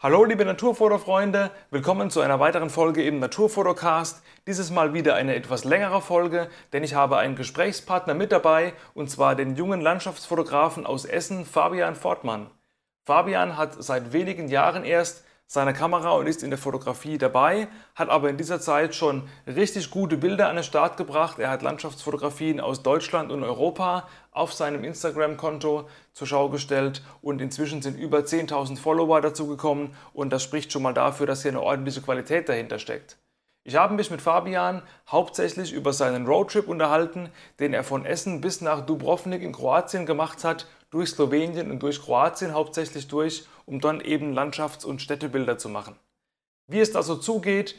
Hallo liebe Naturfotofreunde, willkommen zu einer weiteren Folge im Naturfotocast. Dieses Mal wieder eine etwas längere Folge, denn ich habe einen Gesprächspartner mit dabei und zwar den jungen Landschaftsfotografen aus Essen, Fabian Fortmann. Fabian hat seit wenigen Jahren erst seine Kamera und ist in der Fotografie dabei, hat aber in dieser Zeit schon richtig gute Bilder an den Start gebracht. Er hat Landschaftsfotografien aus Deutschland und Europa auf seinem Instagram-Konto zur Schau gestellt und inzwischen sind über 10.000 Follower dazugekommen und das spricht schon mal dafür, dass hier eine ordentliche Qualität dahinter steckt. Ich habe mich mit Fabian hauptsächlich über seinen Roadtrip unterhalten, den er von Essen bis nach Dubrovnik in Kroatien gemacht hat, durch Slowenien und durch Kroatien hauptsächlich durch, um dann eben Landschafts- und Städtebilder zu machen. Wie es da so zugeht,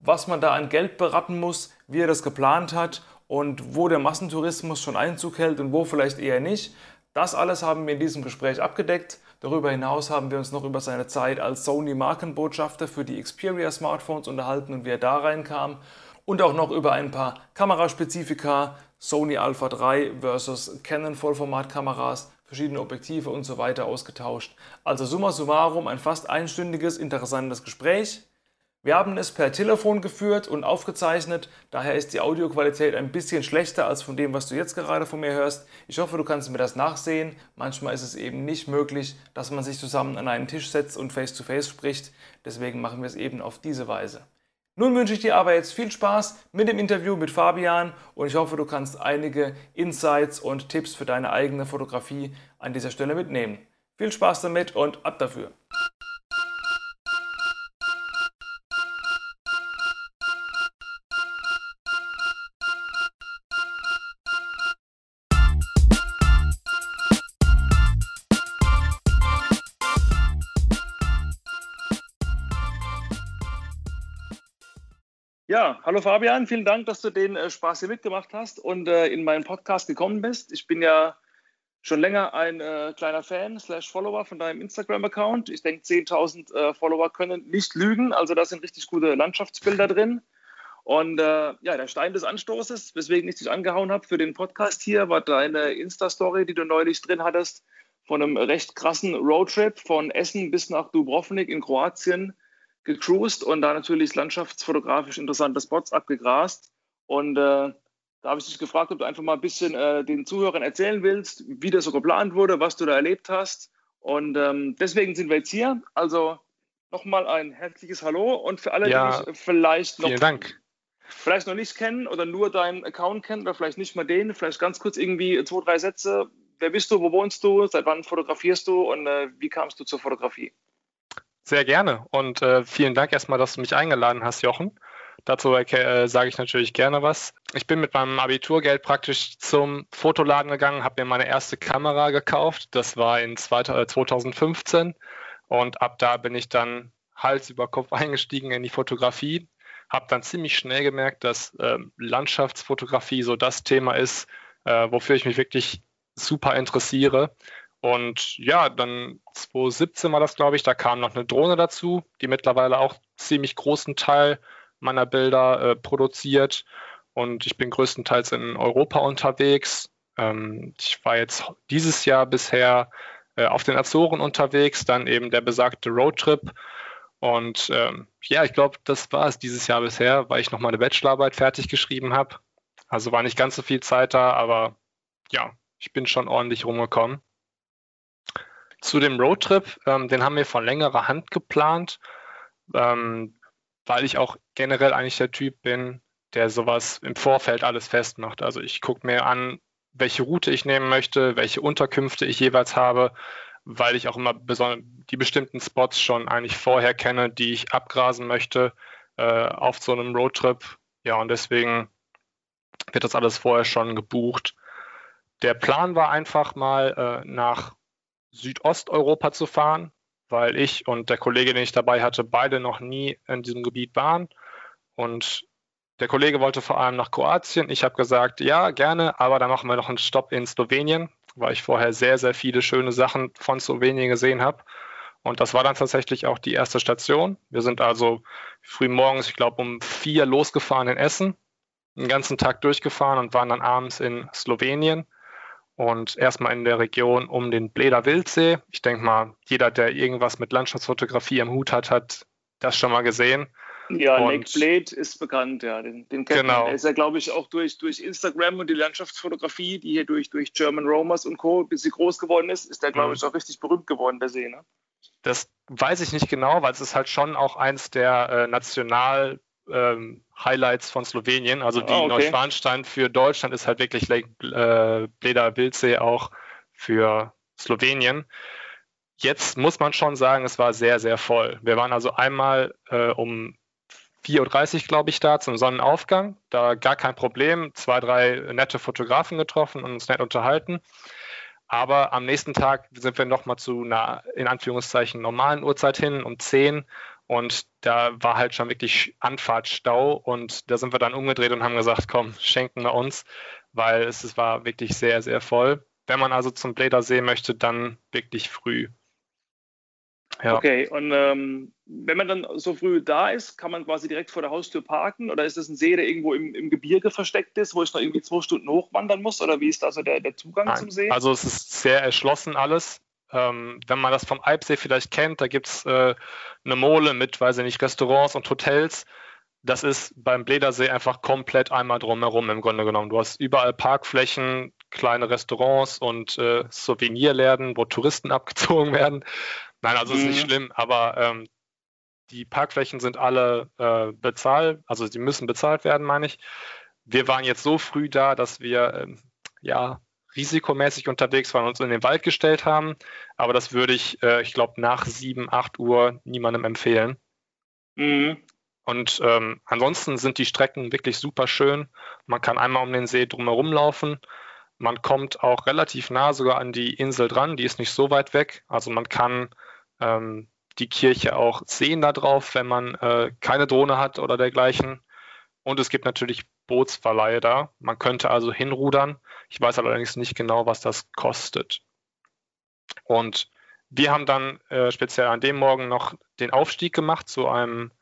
was man da an Geld beraten muss, wie er das geplant hat und wo der Massentourismus schon Einzug hält und wo vielleicht eher nicht, das alles haben wir in diesem Gespräch abgedeckt. Darüber hinaus haben wir uns noch über seine Zeit als Sony-Markenbotschafter für die Xperia-Smartphones unterhalten und wie er da reinkam. Und auch noch über ein paar Kameraspezifika, Sony Alpha 3 versus Canon Vollformatkameras, verschiedene Objektive und so weiter ausgetauscht. Also summa summarum ein fast einstündiges, interessantes Gespräch. Wir haben es per Telefon geführt und aufgezeichnet, daher ist die Audioqualität ein bisschen schlechter als von dem, was du jetzt gerade von mir hörst. Ich hoffe, du kannst mir das nachsehen. Manchmal ist es eben nicht möglich, dass man sich zusammen an einen Tisch setzt und face-to-face -face spricht. Deswegen machen wir es eben auf diese Weise. Nun wünsche ich dir aber jetzt viel Spaß mit dem Interview mit Fabian und ich hoffe, du kannst einige Insights und Tipps für deine eigene Fotografie an dieser Stelle mitnehmen. Viel Spaß damit und ab dafür! Ja, hallo Fabian, vielen Dank, dass du den äh, Spaß hier mitgemacht hast und äh, in meinen Podcast gekommen bist. Ich bin ja schon länger ein äh, kleiner Fan slash Follower von deinem Instagram-Account. Ich denke, 10.000 äh, Follower können nicht lügen, also da sind richtig gute Landschaftsbilder drin. Und äh, ja, der Stein des Anstoßes, weswegen ich dich angehauen habe für den Podcast hier, war deine Insta-Story, die du neulich drin hattest, von einem recht krassen Roadtrip von Essen bis nach Dubrovnik in Kroatien gecruised und da natürlich landschaftsfotografisch interessante Spots abgegrast. Und äh, da habe ich dich gefragt, ob du einfach mal ein bisschen äh, den Zuhörern erzählen willst, wie das so geplant wurde, was du da erlebt hast. Und ähm, deswegen sind wir jetzt hier. Also nochmal ein herzliches Hallo und für alle, ja, die dich vielleicht noch, vielleicht noch nicht kennen oder nur deinen Account kennen oder vielleicht nicht mal den, vielleicht ganz kurz irgendwie zwei, drei Sätze. Wer bist du, wo wohnst du, seit wann fotografierst du und äh, wie kamst du zur Fotografie? Sehr gerne und äh, vielen Dank erstmal, dass du mich eingeladen hast, Jochen. Dazu äh, sage ich natürlich gerne was. Ich bin mit meinem Abiturgeld praktisch zum Fotoladen gegangen, habe mir meine erste Kamera gekauft. Das war in 2015 äh, und ab da bin ich dann Hals über Kopf eingestiegen in die Fotografie. Habe dann ziemlich schnell gemerkt, dass äh, Landschaftsfotografie so das Thema ist, äh, wofür ich mich wirklich super interessiere. Und ja, dann 2017 war das, glaube ich, da kam noch eine Drohne dazu, die mittlerweile auch ziemlich großen Teil meiner Bilder äh, produziert. Und ich bin größtenteils in Europa unterwegs. Ähm, ich war jetzt dieses Jahr bisher äh, auf den Azoren unterwegs, dann eben der besagte Roadtrip. Und ähm, ja, ich glaube, das war es dieses Jahr bisher, weil ich noch meine Bachelorarbeit fertig geschrieben habe. Also war nicht ganz so viel Zeit da, aber ja, ich bin schon ordentlich rumgekommen. Zu dem Roadtrip, ähm, den haben wir von längerer Hand geplant, ähm, weil ich auch generell eigentlich der Typ bin, der sowas im Vorfeld alles festmacht. Also ich gucke mir an, welche Route ich nehmen möchte, welche Unterkünfte ich jeweils habe, weil ich auch immer die bestimmten Spots schon eigentlich vorher kenne, die ich abgrasen möchte äh, auf so einem Roadtrip. Ja, und deswegen wird das alles vorher schon gebucht. Der Plan war einfach mal äh, nach Südosteuropa zu fahren, weil ich und der Kollege, den ich dabei hatte, beide noch nie in diesem Gebiet waren. Und der Kollege wollte vor allem nach Kroatien. Ich habe gesagt, ja, gerne, aber dann machen wir noch einen Stopp in Slowenien, weil ich vorher sehr, sehr viele schöne Sachen von Slowenien gesehen habe. Und das war dann tatsächlich auch die erste Station. Wir sind also früh morgens, ich glaube, um vier losgefahren in Essen, den ganzen Tag durchgefahren und waren dann abends in Slowenien. Und erstmal in der Region um den Bleder Wildsee. Ich denke mal, jeder, der irgendwas mit Landschaftsfotografie im Hut hat, hat das schon mal gesehen. Ja, und, Lake Blade ist bekannt, ja, den, den kennt genau. man. Der ist ja, glaube ich, auch durch, durch Instagram und die Landschaftsfotografie, die hier durch, durch German Romers und Co., bis sie groß geworden ist, ist der, glaube mhm. ich, auch richtig berühmt geworden, der See, ne? Das weiß ich nicht genau, weil es ist halt schon auch eins der äh, National- ähm, Highlights von Slowenien. Also die oh, okay. Neuschwanstein für Deutschland ist halt wirklich Lake äh, Bleda Wildsee auch für Slowenien. Jetzt muss man schon sagen, es war sehr, sehr voll. Wir waren also einmal äh, um 4.30 Uhr, glaube ich, da zum Sonnenaufgang. Da gar kein Problem. Zwei, drei nette Fotografen getroffen und uns nett unterhalten. Aber am nächsten Tag sind wir nochmal zu einer, in Anführungszeichen, normalen Uhrzeit hin, um 10 und da war halt schon wirklich Anfahrtstau und da sind wir dann umgedreht und haben gesagt, komm, schenken wir uns, weil es, es war wirklich sehr, sehr voll. Wenn man also zum Bledersee möchte, dann wirklich früh. Ja. Okay, und ähm, wenn man dann so früh da ist, kann man quasi direkt vor der Haustür parken oder ist das ein See, der irgendwo im, im Gebirge versteckt ist, wo ich noch irgendwie zwei Stunden hochwandern muss oder wie ist da so der, der Zugang Nein. zum See? Also es ist sehr erschlossen alles. Ähm, wenn man das vom Alpsee vielleicht kennt, da gibt es äh, eine Mole mit, weiß ich nicht, Restaurants und Hotels. Das ist beim Bledersee einfach komplett einmal drumherum im Grunde genommen. Du hast überall Parkflächen, kleine Restaurants und äh, Souvenirläden, wo Touristen abgezogen werden. Nein, also mhm. ist nicht mhm. schlimm, aber ähm, die Parkflächen sind alle äh, bezahlt, also sie müssen bezahlt werden, meine ich. Wir waren jetzt so früh da, dass wir ähm, ja risikomäßig unterwegs waren und uns in den Wald gestellt haben. Aber das würde ich, äh, ich glaube, nach 7, 8 Uhr niemandem empfehlen. Mhm. Und ähm, ansonsten sind die Strecken wirklich super schön. Man kann einmal um den See drumherum laufen. Man kommt auch relativ nah sogar an die Insel dran. Die ist nicht so weit weg. Also man kann ähm, die Kirche auch sehen da drauf, wenn man äh, keine Drohne hat oder dergleichen. Und es gibt natürlich Bootsverleihe da. Man könnte also hinrudern. Ich weiß allerdings nicht genau, was das kostet. Und wir haben dann äh, speziell an dem Morgen noch den Aufstieg gemacht zu einem,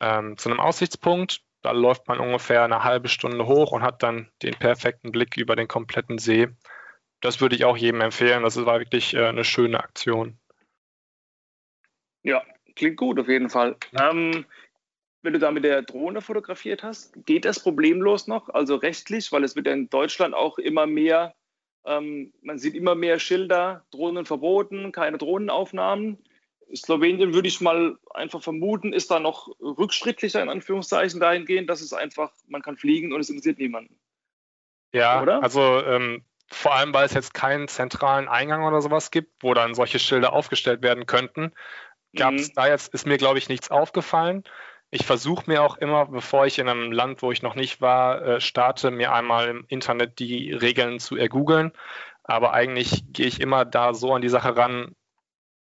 ähm, zu einem Aussichtspunkt. Da läuft man ungefähr eine halbe Stunde hoch und hat dann den perfekten Blick über den kompletten See. Das würde ich auch jedem empfehlen. Das war wirklich äh, eine schöne Aktion. Ja, klingt gut auf jeden Fall. Ähm, wenn du da mit der Drohne fotografiert hast, geht das problemlos noch, also rechtlich, weil es wird ja in Deutschland auch immer mehr, ähm, man sieht immer mehr Schilder, Drohnen verboten, keine Drohnenaufnahmen. Slowenien würde ich mal einfach vermuten, ist da noch rückschrittlicher in Anführungszeichen dahingehend, dass es einfach, man kann fliegen und es interessiert niemanden. Ja, oder? also ähm, vor allem, weil es jetzt keinen zentralen Eingang oder sowas gibt, wo dann solche Schilder aufgestellt werden könnten, gab es mhm. da jetzt, ist mir glaube ich nichts aufgefallen. Ich versuche mir auch immer, bevor ich in einem Land, wo ich noch nicht war, äh, starte, mir einmal im Internet die Regeln zu ergoogeln. Aber eigentlich gehe ich immer da so an die Sache ran.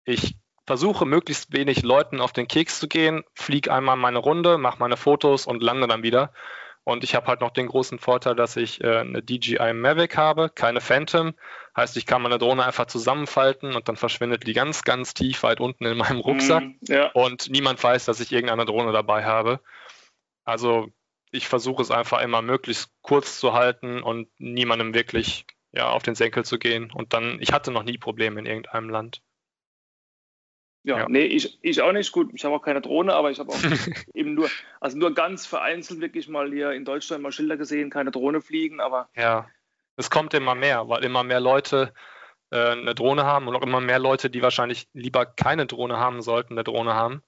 Ich versuche möglichst wenig Leuten auf den Keks zu gehen, fliege einmal meine Runde, mache meine Fotos und lande dann wieder. Und ich habe halt noch den großen Vorteil, dass ich äh, eine DJI Mavic habe, keine Phantom. Heißt, ich kann meine Drohne einfach zusammenfalten und dann verschwindet die ganz, ganz tief weit unten in meinem Rucksack. Mm, ja. Und niemand weiß, dass ich irgendeine Drohne dabei habe. Also ich versuche es einfach immer möglichst kurz zu halten und niemandem wirklich ja, auf den Senkel zu gehen. Und dann, ich hatte noch nie Probleme in irgendeinem Land. Ja, ja, nee, ich, ich auch nicht. Gut, ich habe auch keine Drohne, aber ich habe auch eben nur, also nur ganz vereinzelt wirklich mal hier in Deutschland mal Schilder gesehen, keine Drohne fliegen, aber. Ja, es kommt immer mehr, weil immer mehr Leute äh, eine Drohne haben und auch immer mehr Leute, die wahrscheinlich lieber keine Drohne haben sollten, eine Drohne haben.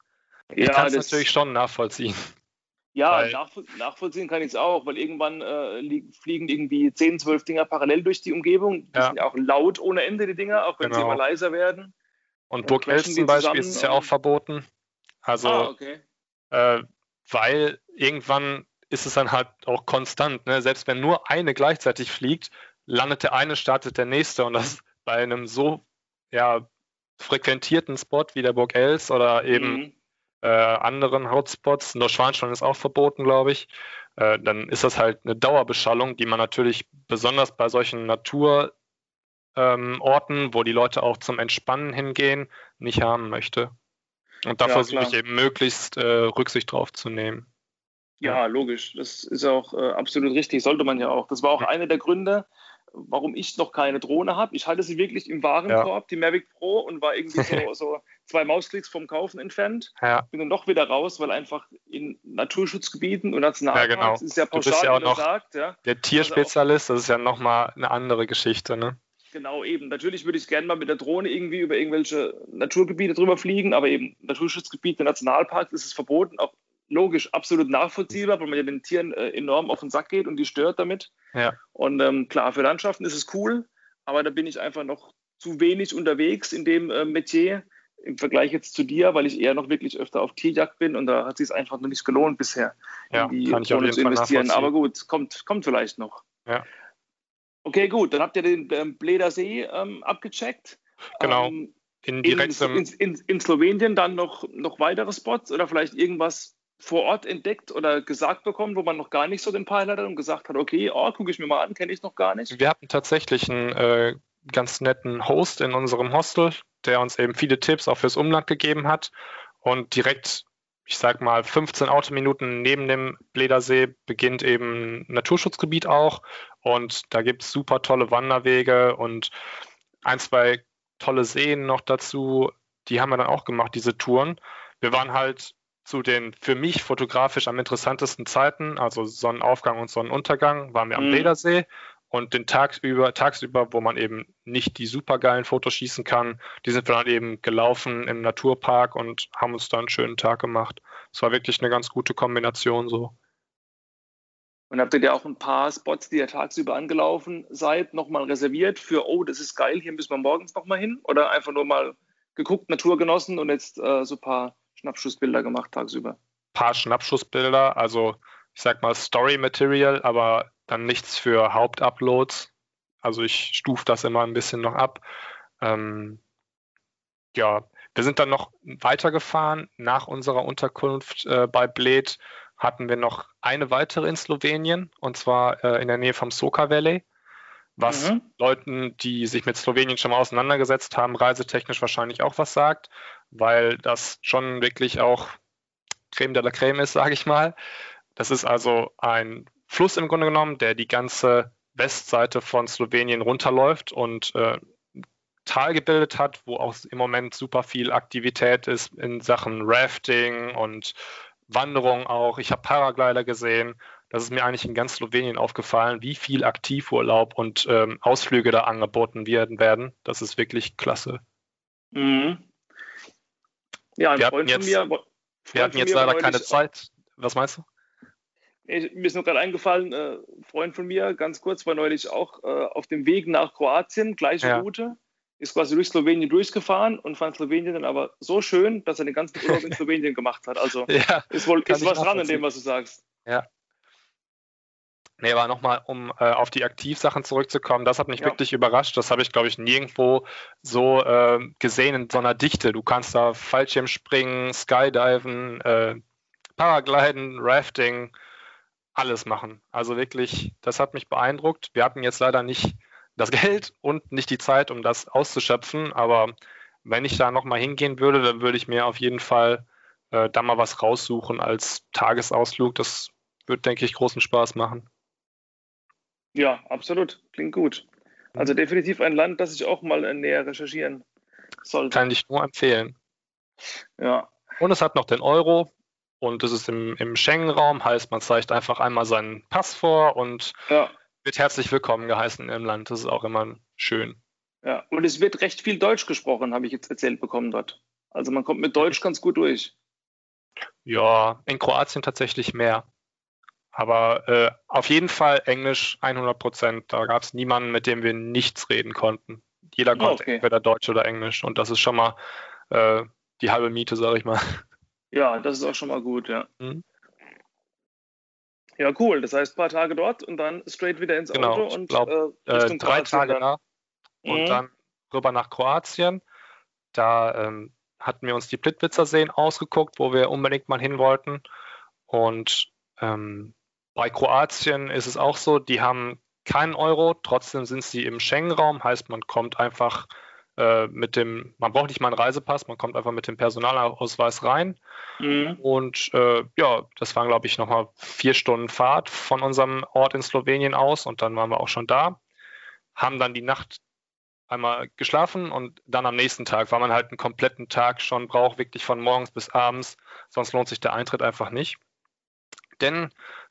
Ich ja, kann es natürlich schon nachvollziehen. Ja, nachvoll nachvollziehen kann ich es auch, weil irgendwann äh, fliegen irgendwie 10, 12 Dinger parallel durch die Umgebung. Die ja. sind ja auch laut ohne Ende, die Dinger, auch wenn genau. sie immer leiser werden. Und Burg Els zum Beispiel ist ja auch verboten. Also, ah, okay. äh, weil irgendwann ist es dann halt auch konstant. Ne? Selbst wenn nur eine gleichzeitig fliegt, landet der eine, startet der nächste. Und das bei einem so ja, frequentierten Spot wie der Burg Els oder eben mhm. äh, anderen Hotspots, nur Schwanstein ist auch verboten, glaube ich, äh, dann ist das halt eine Dauerbeschallung, die man natürlich besonders bei solchen Natur- ähm, Orten, wo die Leute auch zum Entspannen hingehen, nicht haben möchte. Und da ja, versuche ich eben möglichst äh, Rücksicht drauf zu nehmen. Ja, logisch. Das ist auch äh, absolut richtig, sollte man ja auch. Das war auch einer der Gründe, warum ich noch keine Drohne habe. Ich hatte sie wirklich im Warenkorb, ja. die Mavic Pro, und war irgendwie so, so zwei Mausklicks vom Kaufen entfernt. Ja. Bin dann doch wieder raus, weil einfach in Naturschutzgebieten und Nationalparks ja, genau. ist ja pauschal, du bist ja auch noch sagt. Ja. Der Tierspezialist, das ist ja nochmal eine andere Geschichte. Ne? Genau, eben. Natürlich würde ich gerne mal mit der Drohne irgendwie über irgendwelche Naturgebiete drüber fliegen, aber eben Naturschutzgebiete, Nationalparks ist es verboten, auch logisch, absolut nachvollziehbar, weil man ja den Tieren äh, enorm auf den Sack geht und die stört damit. Ja. Und ähm, klar, für Landschaften ist es cool, aber da bin ich einfach noch zu wenig unterwegs in dem äh, Metier im Vergleich jetzt zu dir, weil ich eher noch wirklich öfter auf Tierjagd bin und da hat es sich einfach noch nicht gelohnt bisher, ja, in die Drohne zu investieren. Aber gut, kommt, kommt vielleicht noch. Ja. Okay, gut, dann habt ihr den ähm, Bleder See ähm, abgecheckt. Genau. Ähm, in, direkt in, in, in, Slowenien dann noch, noch weitere Spots oder vielleicht irgendwas vor Ort entdeckt oder gesagt bekommen, wo man noch gar nicht so den Pilot hat und gesagt hat, okay, oh, gucke ich mir mal an, kenne ich noch gar nicht? Wir hatten tatsächlich einen äh, ganz netten Host in unserem Hostel, der uns eben viele Tipps auch fürs Umland gegeben hat und direkt, ich sag mal, 15 Autominuten neben dem Bledersee beginnt eben ein Naturschutzgebiet auch und da gibt es super tolle Wanderwege und ein, zwei tolle Seen noch dazu. Die haben wir dann auch gemacht, diese Touren. Wir waren halt zu den für mich fotografisch am interessantesten Zeiten, also Sonnenaufgang und Sonnenuntergang, waren wir am mhm. Ledersee und den tagsüber, tagsüber, wo man eben nicht die supergeilen Fotos schießen kann, die sind wir dann eben gelaufen im Naturpark und haben uns da einen schönen Tag gemacht. Es war wirklich eine ganz gute Kombination so. Und habt ihr ja auch ein paar Spots, die ihr tagsüber angelaufen seid, nochmal reserviert für, oh, das ist geil, hier müssen wir morgens nochmal hin? Oder einfach nur mal geguckt, Natur genossen und jetzt äh, so ein paar Schnappschussbilder gemacht tagsüber. Ein paar Schnappschussbilder, also ich sag mal Story Material, aber dann nichts für Hauptuploads. Also ich stufe das immer ein bisschen noch ab. Ähm, ja, wir sind dann noch weitergefahren. Nach unserer Unterkunft äh, bei Bled hatten wir noch eine weitere in Slowenien und zwar äh, in der Nähe vom Soka Valley, was mhm. Leuten, die sich mit Slowenien schon mal auseinandergesetzt haben, reisetechnisch wahrscheinlich auch was sagt weil das schon wirklich auch Creme de la Creme ist, sage ich mal. Das ist also ein Fluss im Grunde genommen, der die ganze Westseite von Slowenien runterläuft und äh, Tal gebildet hat, wo auch im Moment super viel Aktivität ist in Sachen Rafting und Wanderung auch. Ich habe Paraglider gesehen. Das ist mir eigentlich in ganz Slowenien aufgefallen, wie viel Aktivurlaub und ähm, Ausflüge da angeboten werden. Das ist wirklich klasse. Mhm. Ja, ein wir Freund jetzt, von mir. Freund wir hatten jetzt leider keine Zeit. Was meinst du? Ich, mir ist nur gerade eingefallen, äh, Freund von mir, ganz kurz, war neulich auch äh, auf dem Weg nach Kroatien, gleiche ja. Route, ist quasi durch Slowenien durchgefahren und fand Slowenien dann aber so schön, dass er den ganzen Urlaub in Slowenien gemacht hat. Also ja, ist wohl ist was dran in dem, was du sagst. Ja, Nee, aber nochmal, um äh, auf die Aktivsachen zurückzukommen, das hat mich ja. wirklich überrascht. Das habe ich, glaube ich, nirgendwo so äh, gesehen in so einer Dichte. Du kannst da Fallschirmspringen, Skydiven, äh, Paragliden, Rafting, alles machen. Also wirklich, das hat mich beeindruckt. Wir hatten jetzt leider nicht das Geld und nicht die Zeit, um das auszuschöpfen, aber wenn ich da nochmal hingehen würde, dann würde ich mir auf jeden Fall äh, da mal was raussuchen als Tagesausflug. Das wird, denke ich, großen Spaß machen. Ja, absolut. Klingt gut. Also definitiv ein Land, das ich auch mal näher recherchieren sollte. Kann ich nur empfehlen. Ja. Und es hat noch den Euro und es ist im, im Schengen-Raum, heißt man zeigt einfach einmal seinen Pass vor und ja. wird herzlich willkommen geheißen im Land. Das ist auch immer schön. Ja, und es wird recht viel Deutsch gesprochen, habe ich jetzt erzählt bekommen dort. Also man kommt mit Deutsch ganz gut durch. Ja, in Kroatien tatsächlich mehr. Aber äh, auf jeden Fall Englisch 100 Prozent. Da gab es niemanden, mit dem wir nichts reden konnten. Jeder konnte okay. entweder Deutsch oder Englisch. Und das ist schon mal äh, die halbe Miete, sage ich mal. Ja, das ist auch schon mal gut, ja. Mhm. Ja, cool. Das heißt, ein paar Tage dort und dann straight wieder ins genau, Auto und glaub, äh, äh drei Tage dann. da und mhm. dann rüber nach Kroatien. Da ähm, hatten wir uns die Plitwitzer Seen ausgeguckt, wo wir unbedingt mal hin wollten. Und ähm, bei Kroatien ist es auch so, die haben keinen Euro, trotzdem sind sie im Schengen-Raum, heißt man kommt einfach mit dem, man braucht nicht mal einen Reisepass, man kommt einfach mit dem Personalausweis rein. Mhm. Und äh, ja, das waren, glaube ich, nochmal vier Stunden Fahrt von unserem Ort in Slowenien aus und dann waren wir auch schon da. haben dann die Nacht einmal geschlafen und dann am nächsten Tag, weil man halt einen kompletten Tag schon braucht, wirklich von morgens bis abends. Sonst lohnt sich der Eintritt einfach nicht. Denn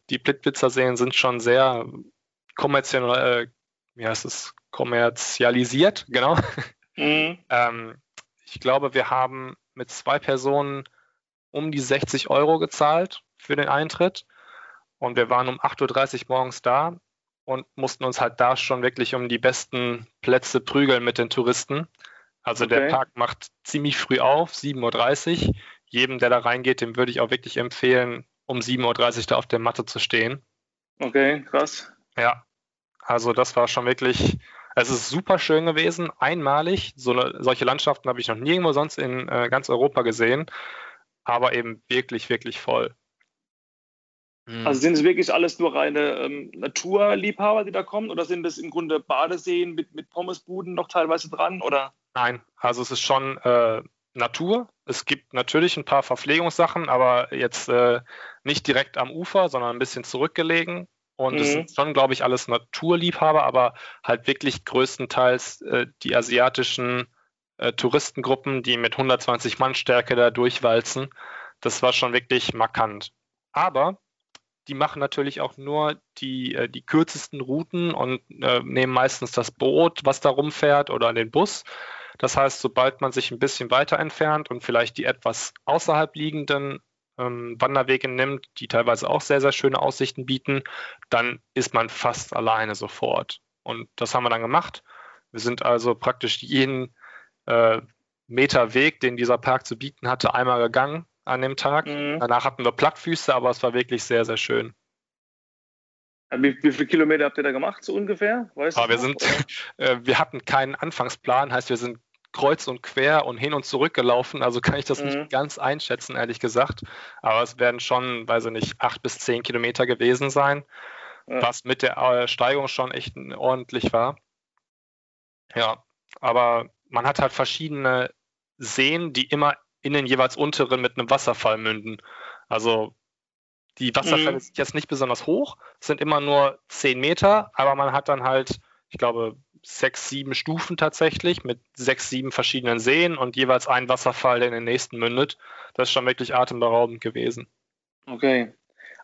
die Blitblitzer-Seen sind schon sehr kommerziell, äh, wie heißt es, kommerzialisiert, genau. Mhm. ähm, ich glaube, wir haben mit zwei Personen um die 60 Euro gezahlt für den Eintritt. Und wir waren um 8.30 Uhr morgens da und mussten uns halt da schon wirklich um die besten Plätze prügeln mit den Touristen. Also okay. der Park macht ziemlich früh auf, 7.30 Uhr. Jedem, der da reingeht, dem würde ich auch wirklich empfehlen, um 7.30 Uhr da auf der Matte zu stehen. Okay, krass. Ja, also das war schon wirklich, es ist super schön gewesen, einmalig. So, solche Landschaften habe ich noch nirgendwo sonst in äh, ganz Europa gesehen, aber eben wirklich, wirklich voll. Mhm. Also sind es wirklich alles nur reine ähm, Naturliebhaber, die da kommen, oder sind es im Grunde Badeseen mit, mit Pommesbuden noch teilweise dran? Oder? Nein, also es ist schon äh, Natur. Es gibt natürlich ein paar Verpflegungssachen, aber jetzt äh, nicht direkt am Ufer, sondern ein bisschen zurückgelegen. Und mhm. es sind schon, glaube ich, alles Naturliebhaber, aber halt wirklich größtenteils äh, die asiatischen äh, Touristengruppen, die mit 120 Mann Stärke da durchwalzen. Das war schon wirklich markant. Aber die machen natürlich auch nur die, äh, die kürzesten Routen und äh, nehmen meistens das Boot, was da rumfährt, oder den Bus. Das heißt, sobald man sich ein bisschen weiter entfernt und vielleicht die etwas außerhalb liegenden ähm, Wanderwege nimmt, die teilweise auch sehr, sehr schöne Aussichten bieten, dann ist man fast alleine sofort. Und das haben wir dann gemacht. Wir sind also praktisch jeden äh, Meter Weg, den dieser Park zu bieten hatte, einmal gegangen an dem Tag. Mhm. Danach hatten wir Plattfüße, aber es war wirklich sehr, sehr schön. Wie, wie viele Kilometer habt ihr da gemacht, so ungefähr? Weißt aber wir, sind, äh, wir hatten keinen Anfangsplan, heißt, wir sind kreuz und quer und hin und zurück gelaufen. Also kann ich das mhm. nicht ganz einschätzen, ehrlich gesagt. Aber es werden schon, weiß ich nicht, acht bis zehn Kilometer gewesen sein, ja. was mit der äh, Steigung schon echt ordentlich war. Ja, aber man hat halt verschiedene Seen, die immer in den jeweils unteren mit einem Wasserfall münden. Also die Wasserfälle mhm. sind jetzt nicht besonders hoch, sind immer nur 10 Meter, aber man hat dann halt, ich glaube, sechs, sieben Stufen tatsächlich mit sechs, sieben verschiedenen Seen und jeweils ein Wasserfall, der in den nächsten mündet. Das ist schon wirklich atemberaubend gewesen. Okay.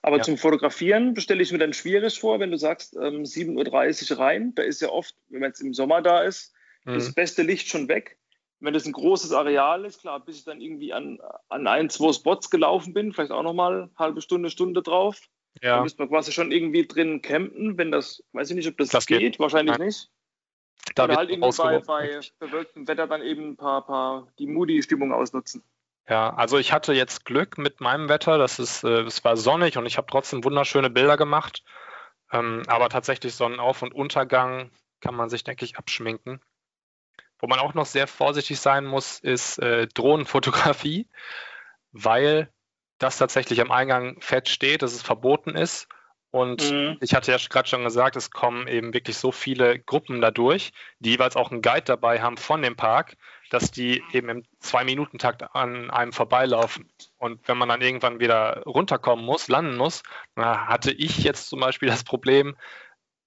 Aber ja. zum Fotografieren stelle ich mir dann schwierig vor, wenn du sagst, ähm, 7.30 Uhr rein. Da ist ja oft, wenn man jetzt im Sommer da ist, mhm. das beste Licht schon weg wenn das ein großes Areal ist, klar, bis ich dann irgendwie an, an ein, zwei Spots gelaufen bin, vielleicht auch nochmal halbe Stunde, Stunde drauf. Ja. Dann müsste man quasi schon irgendwie drin campen, wenn das, weiß ich nicht, ob das, das geht, geht. wahrscheinlich Nein. nicht. Da Oder halt irgendwie bei, bei bewölktem Wetter dann eben ein paar, paar die Moody-Stimmung ausnutzen. Ja, also ich hatte jetzt Glück mit meinem Wetter, das ist, äh, es war sonnig und ich habe trotzdem wunderschöne Bilder gemacht. Ähm, aber tatsächlich Sonnenauf- und Untergang kann man sich, denke ich, abschminken. Wo man auch noch sehr vorsichtig sein muss, ist äh, Drohnenfotografie, weil das tatsächlich am Eingang fett steht, dass es verboten ist. Und mhm. ich hatte ja gerade schon gesagt, es kommen eben wirklich so viele Gruppen dadurch, die jeweils auch einen Guide dabei haben von dem Park, dass die eben im Zwei-Minuten-Takt an einem vorbeilaufen. Und wenn man dann irgendwann wieder runterkommen muss, landen muss, hatte ich jetzt zum Beispiel das Problem,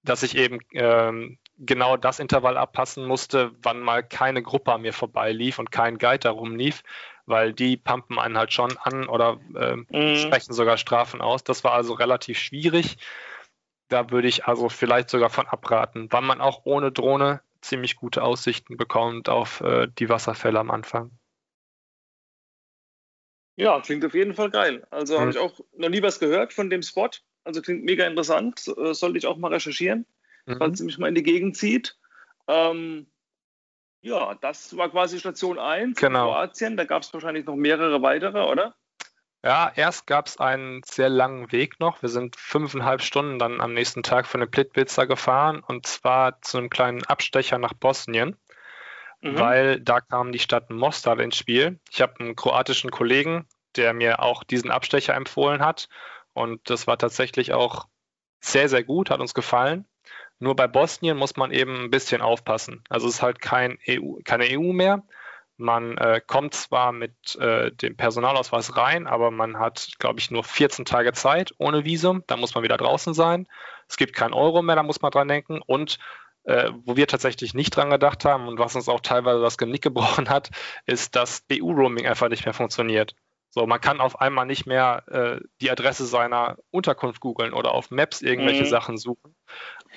dass ich eben ähm, genau das Intervall abpassen musste, wann mal keine Gruppe an mir vorbeilief und kein Guide darum lief, weil die pumpen einen halt schon an oder äh, mhm. sprechen sogar Strafen aus. Das war also relativ schwierig. Da würde ich also vielleicht sogar von abraten, weil man auch ohne Drohne ziemlich gute Aussichten bekommt auf äh, die Wasserfälle am Anfang. Ja, klingt auf jeden Fall geil. Also mhm. habe ich auch noch nie was gehört von dem Spot. Also klingt mega interessant. Äh, sollte ich auch mal recherchieren mhm. falls sie mich mal in die Gegend zieht. Ähm, ja, das war quasi Station 1 genau. in Kroatien. Da gab es wahrscheinlich noch mehrere weitere, oder? Ja, erst gab es einen sehr langen Weg noch. Wir sind fünfeinhalb Stunden dann am nächsten Tag für eine Plitpizza gefahren und zwar zu einem kleinen Abstecher nach Bosnien, mhm. weil da kam die Stadt Mostar ins Spiel. Ich habe einen kroatischen Kollegen, der mir auch diesen Abstecher empfohlen hat und das war tatsächlich auch sehr, sehr gut, hat uns gefallen. Nur bei Bosnien muss man eben ein bisschen aufpassen. Also es ist halt kein EU, keine EU mehr. Man äh, kommt zwar mit äh, dem Personalausweis rein, aber man hat, glaube ich, nur 14 Tage Zeit ohne Visum. Da muss man wieder draußen sein. Es gibt kein Euro mehr, da muss man dran denken. Und äh, wo wir tatsächlich nicht dran gedacht haben und was uns auch teilweise das Genick gebrochen hat, ist, dass EU-Roaming einfach nicht mehr funktioniert. So, man kann auf einmal nicht mehr äh, die Adresse seiner Unterkunft googeln oder auf Maps irgendwelche mhm. Sachen suchen.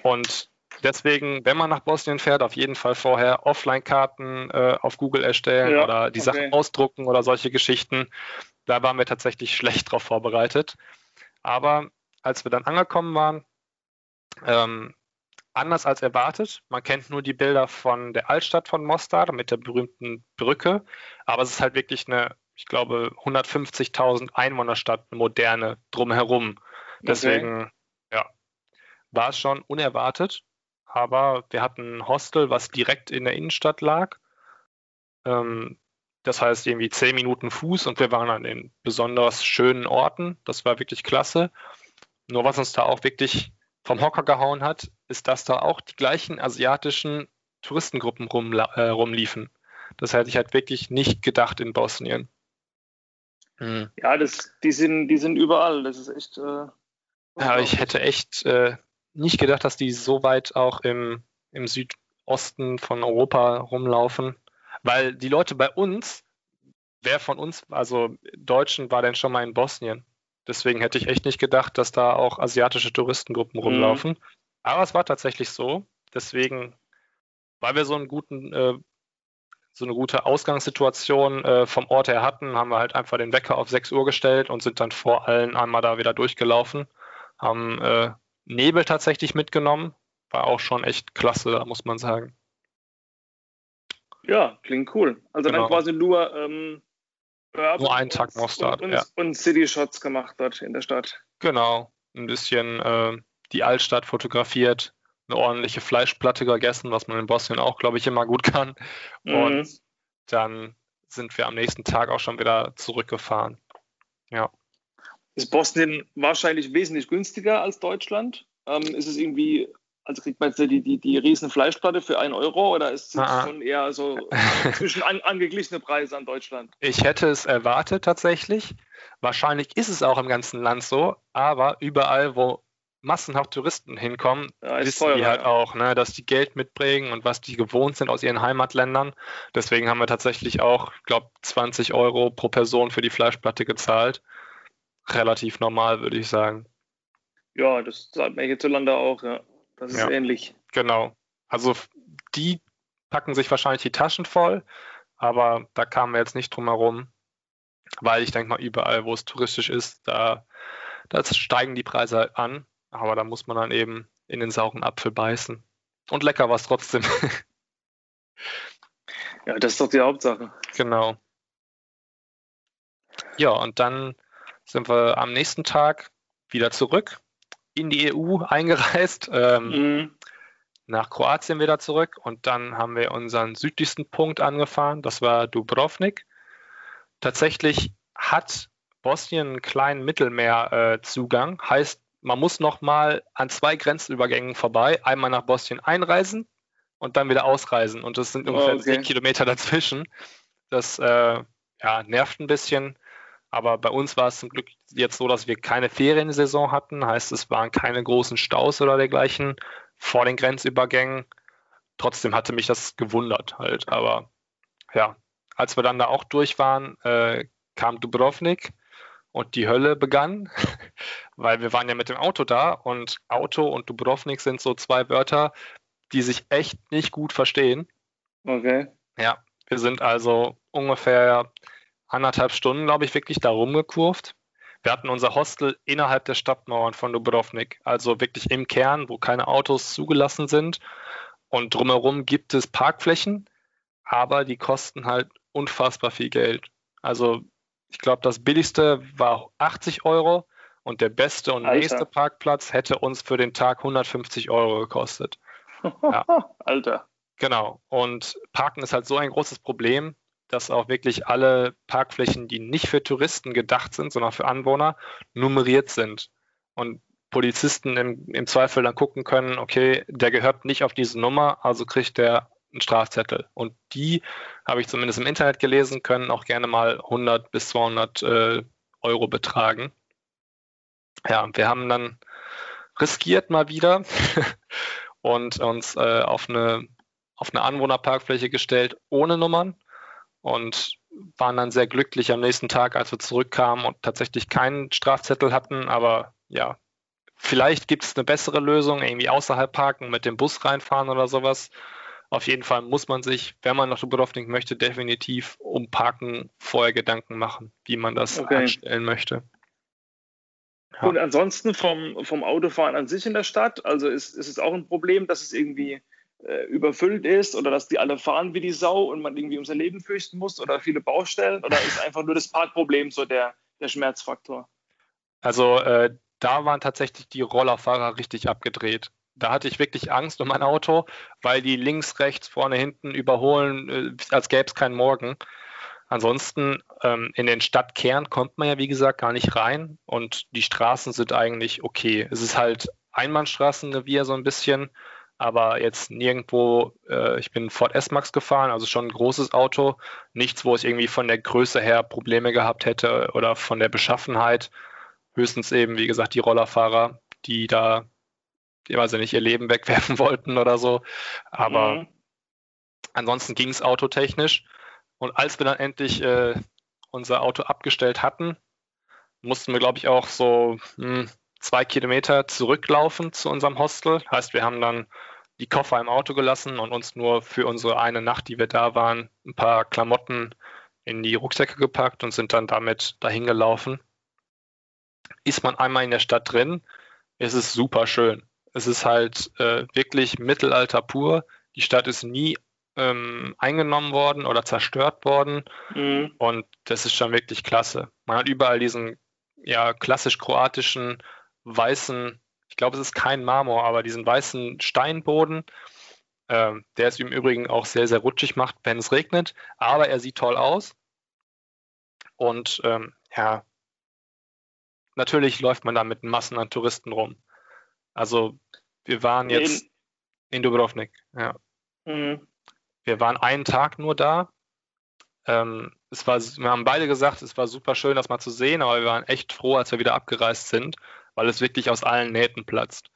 Und deswegen, wenn man nach Bosnien fährt, auf jeden Fall vorher Offline-Karten äh, auf Google erstellen ja, oder die okay. Sachen ausdrucken oder solche Geschichten. Da waren wir tatsächlich schlecht drauf vorbereitet. Aber als wir dann angekommen waren, ähm, anders als erwartet. Man kennt nur die Bilder von der Altstadt von Mostar mit der berühmten Brücke, aber es ist halt wirklich eine, ich glaube, 150.000 Einwohnerstadt, eine moderne drumherum. Deswegen, okay. ja, war es schon unerwartet, aber wir hatten ein Hostel, was direkt in der Innenstadt lag. Ähm, das heißt irgendwie zehn Minuten Fuß und wir waren an den besonders schönen Orten. Das war wirklich klasse. Nur was uns da auch wirklich vom Hocker gehauen hat, ist, dass da auch die gleichen asiatischen Touristengruppen rum, äh, rumliefen. Das hätte ich halt wirklich nicht gedacht in Bosnien. Hm. Ja, das, die, sind, die sind überall. Das ist echt. Äh, ja, ich hätte echt äh, nicht gedacht, dass die so weit auch im, im Südosten von Europa rumlaufen. Weil die Leute bei uns, wer von uns, also Deutschen, war denn schon mal in Bosnien? Deswegen hätte ich echt nicht gedacht, dass da auch asiatische Touristengruppen mhm. rumlaufen. Mhm. Aber es war tatsächlich so. Deswegen, weil wir so einen guten, äh, so eine gute Ausgangssituation äh, vom Ort her hatten, haben wir halt einfach den Wecker auf 6 Uhr gestellt und sind dann vor allen einmal da wieder durchgelaufen. Haben äh, Nebel tatsächlich mitgenommen. War auch schon echt klasse, muss man sagen. Ja, klingt cool. Also genau. dann quasi nur ähm, nur einen Tag Mostard. Und, ja. und City-Shots gemacht dort in der Stadt. Genau. Ein bisschen äh, die Altstadt fotografiert, eine ordentliche Fleischplatte gegessen, was man in Bosnien auch, glaube ich, immer gut kann. Mhm. Und dann sind wir am nächsten Tag auch schon wieder zurückgefahren. Ja. Ist Bosnien wahrscheinlich wesentlich günstiger als Deutschland? Ähm, ist es irgendwie also kriegt man jetzt die, die, die riesen Fleischplatte für 1 Euro oder ist es ah. schon eher so zwischen an, angeglichene Preise an Deutschland? Ich hätte es erwartet tatsächlich. Wahrscheinlich ist es auch im ganzen Land so, aber überall, wo massenhaft Touristen hinkommen, ja, wissen teurer, die halt ja. auch, ne, dass die Geld mitbringen und was die gewohnt sind aus ihren Heimatländern. Deswegen haben wir tatsächlich auch, ich glaube, 20 Euro pro Person für die Fleischplatte gezahlt. Relativ normal, würde ich sagen. Ja, das zahlt man hierzulande auch, ja. Das ist ja, ähnlich. Genau. Also die packen sich wahrscheinlich die Taschen voll, aber da kamen wir jetzt nicht drum herum, weil ich denke mal, überall, wo es touristisch ist, da, da steigen die Preise halt an, aber da muss man dann eben in den sauren Apfel beißen. Und lecker war es trotzdem. ja, das ist doch die Hauptsache. Genau. Ja, und dann sind wir am nächsten Tag wieder zurück in die EU eingereist, ähm, mhm. nach Kroatien wieder zurück und dann haben wir unseren südlichsten Punkt angefahren, das war Dubrovnik. Tatsächlich hat Bosnien einen kleinen Mittelmeerzugang, äh, heißt, man muss nochmal an zwei Grenzübergängen vorbei, einmal nach Bosnien einreisen und dann wieder ausreisen und das sind ungefähr okay. 10 Kilometer dazwischen. Das äh, ja, nervt ein bisschen. Aber bei uns war es zum Glück jetzt so, dass wir keine Feriensaison hatten. Heißt, es waren keine großen Staus oder dergleichen vor den Grenzübergängen. Trotzdem hatte mich das gewundert halt. Aber ja, als wir dann da auch durch waren, äh, kam Dubrovnik und die Hölle begann, weil wir waren ja mit dem Auto da und Auto und Dubrovnik sind so zwei Wörter, die sich echt nicht gut verstehen. Okay. Ja, wir sind also ungefähr anderthalb Stunden, glaube ich, wirklich da rumgekurvt. Wir hatten unser Hostel innerhalb der Stadtmauern von Dubrovnik, also wirklich im Kern, wo keine Autos zugelassen sind. Und drumherum gibt es Parkflächen, aber die kosten halt unfassbar viel Geld. Also ich glaube, das billigste war 80 Euro und der beste und Alter. nächste Parkplatz hätte uns für den Tag 150 Euro gekostet. Ja. Alter. Genau. Und Parken ist halt so ein großes Problem dass auch wirklich alle Parkflächen, die nicht für Touristen gedacht sind, sondern für Anwohner, nummeriert sind. Und Polizisten im, im Zweifel dann gucken können, okay, der gehört nicht auf diese Nummer, also kriegt der einen Strafzettel. Und die, habe ich zumindest im Internet gelesen, können auch gerne mal 100 bis 200 äh, Euro betragen. Ja, wir haben dann riskiert mal wieder und uns äh, auf, eine, auf eine Anwohnerparkfläche gestellt ohne Nummern und waren dann sehr glücklich am nächsten Tag, als wir zurückkamen und tatsächlich keinen Strafzettel hatten. Aber ja, vielleicht gibt es eine bessere Lösung, irgendwie außerhalb parken, mit dem Bus reinfahren oder sowas. Auf jeden Fall muss man sich, wenn man nach Dubrovnik möchte, definitiv um Parken vorher Gedanken machen, wie man das okay. anstellen möchte. Ja. Und ansonsten vom, vom Autofahren an sich in der Stadt, also ist, ist es auch ein Problem, dass es irgendwie äh, überfüllt ist oder dass die alle fahren wie die Sau und man irgendwie um sein Leben fürchten muss oder viele Baustellen oder ist einfach nur das Parkproblem so der, der Schmerzfaktor? Also äh, da waren tatsächlich die Rollerfahrer richtig abgedreht. Da hatte ich wirklich Angst um mein Auto, weil die links, rechts, vorne, hinten überholen, äh, als gäbe es keinen Morgen. Ansonsten ähm, in den Stadtkern kommt man ja, wie gesagt, gar nicht rein und die Straßen sind eigentlich okay. Es ist halt Einbahnstraßenrevier so ein bisschen, aber jetzt nirgendwo, äh, ich bin Ford S-Max gefahren, also schon ein großes Auto, nichts, wo ich irgendwie von der Größe her Probleme gehabt hätte oder von der Beschaffenheit. Höchstens eben, wie gesagt, die Rollerfahrer, die da, die weiß ich nicht, ihr Leben wegwerfen wollten oder so. Aber mhm. ansonsten ging es autotechnisch. Und als wir dann endlich äh, unser Auto abgestellt hatten, mussten wir, glaube ich, auch so mh, hm, zwei Kilometer zurücklaufen zu unserem Hostel. Heißt, wir haben dann die Koffer im Auto gelassen und uns nur für unsere eine Nacht, die wir da waren, ein paar Klamotten in die Rucksäcke gepackt und sind dann damit dahin gelaufen. Ist man einmal in der Stadt drin, ist es super schön. Es ist halt äh, wirklich Mittelalter pur. Die Stadt ist nie ähm, eingenommen worden oder zerstört worden. Mhm. Und das ist schon wirklich klasse. Man hat überall diesen ja, klassisch kroatischen weißen, ich glaube, es ist kein Marmor, aber diesen weißen Steinboden, ähm, der es im Übrigen auch sehr, sehr rutschig macht, wenn es regnet. Aber er sieht toll aus. Und ähm, ja, natürlich läuft man da mit Massen an Touristen rum. Also wir waren jetzt in, in Dubrovnik, ja. Mhm. Wir waren einen Tag nur da. Ähm, es war, wir haben beide gesagt, es war super schön, das mal zu sehen, aber wir waren echt froh, als wir wieder abgereist sind, weil es wirklich aus allen Nähten platzt.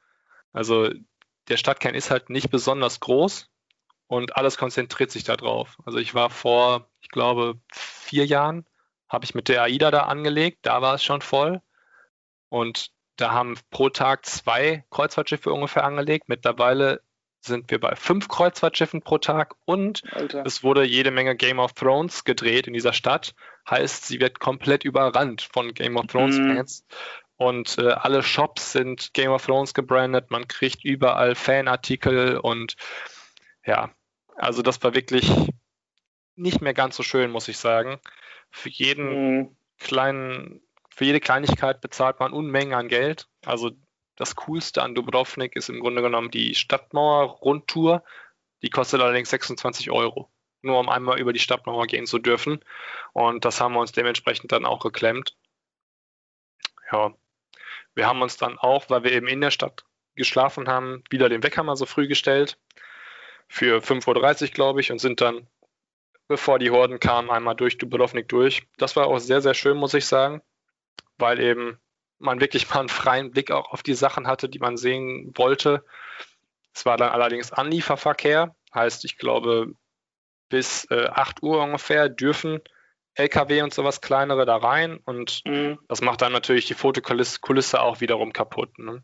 Also der Stadtkern ist halt nicht besonders groß und alles konzentriert sich da drauf. Also ich war vor, ich glaube, vier Jahren, habe ich mit der AIDA da angelegt, da war es schon voll. Und da haben pro Tag zwei Kreuzfahrtschiffe ungefähr angelegt. Mittlerweile sind wir bei fünf Kreuzfahrtschiffen pro Tag und Alter. es wurde jede Menge Game of Thrones gedreht in dieser Stadt. Heißt, sie wird komplett überrannt von Game of Thrones mhm. Fans. Und äh, alle Shops sind Game of Thrones gebrandet. Man kriegt überall Fanartikel und ja, also das war wirklich nicht mehr ganz so schön, muss ich sagen. Für jeden mhm. kleinen, für jede Kleinigkeit bezahlt man Unmengen an Geld. Also das Coolste an Dubrovnik ist im Grunde genommen die Stadtmauer-Rundtour. Die kostet allerdings 26 Euro, nur um einmal über die Stadtmauer gehen zu dürfen. Und das haben wir uns dementsprechend dann auch geklemmt. Ja, wir haben uns dann auch, weil wir eben in der Stadt geschlafen haben, wieder den Wecker mal so früh gestellt. Für 5.30 Uhr, glaube ich, und sind dann, bevor die Horden kamen, einmal durch Dubrovnik durch. Das war auch sehr, sehr schön, muss ich sagen, weil eben man wirklich mal einen freien Blick auch auf die Sachen hatte, die man sehen wollte. Es war dann allerdings Anlieferverkehr, heißt, ich glaube, bis äh, 8 Uhr ungefähr dürfen LKW und sowas kleinere da rein und mhm. das macht dann natürlich die Fotokulisse auch wiederum kaputt. Ne?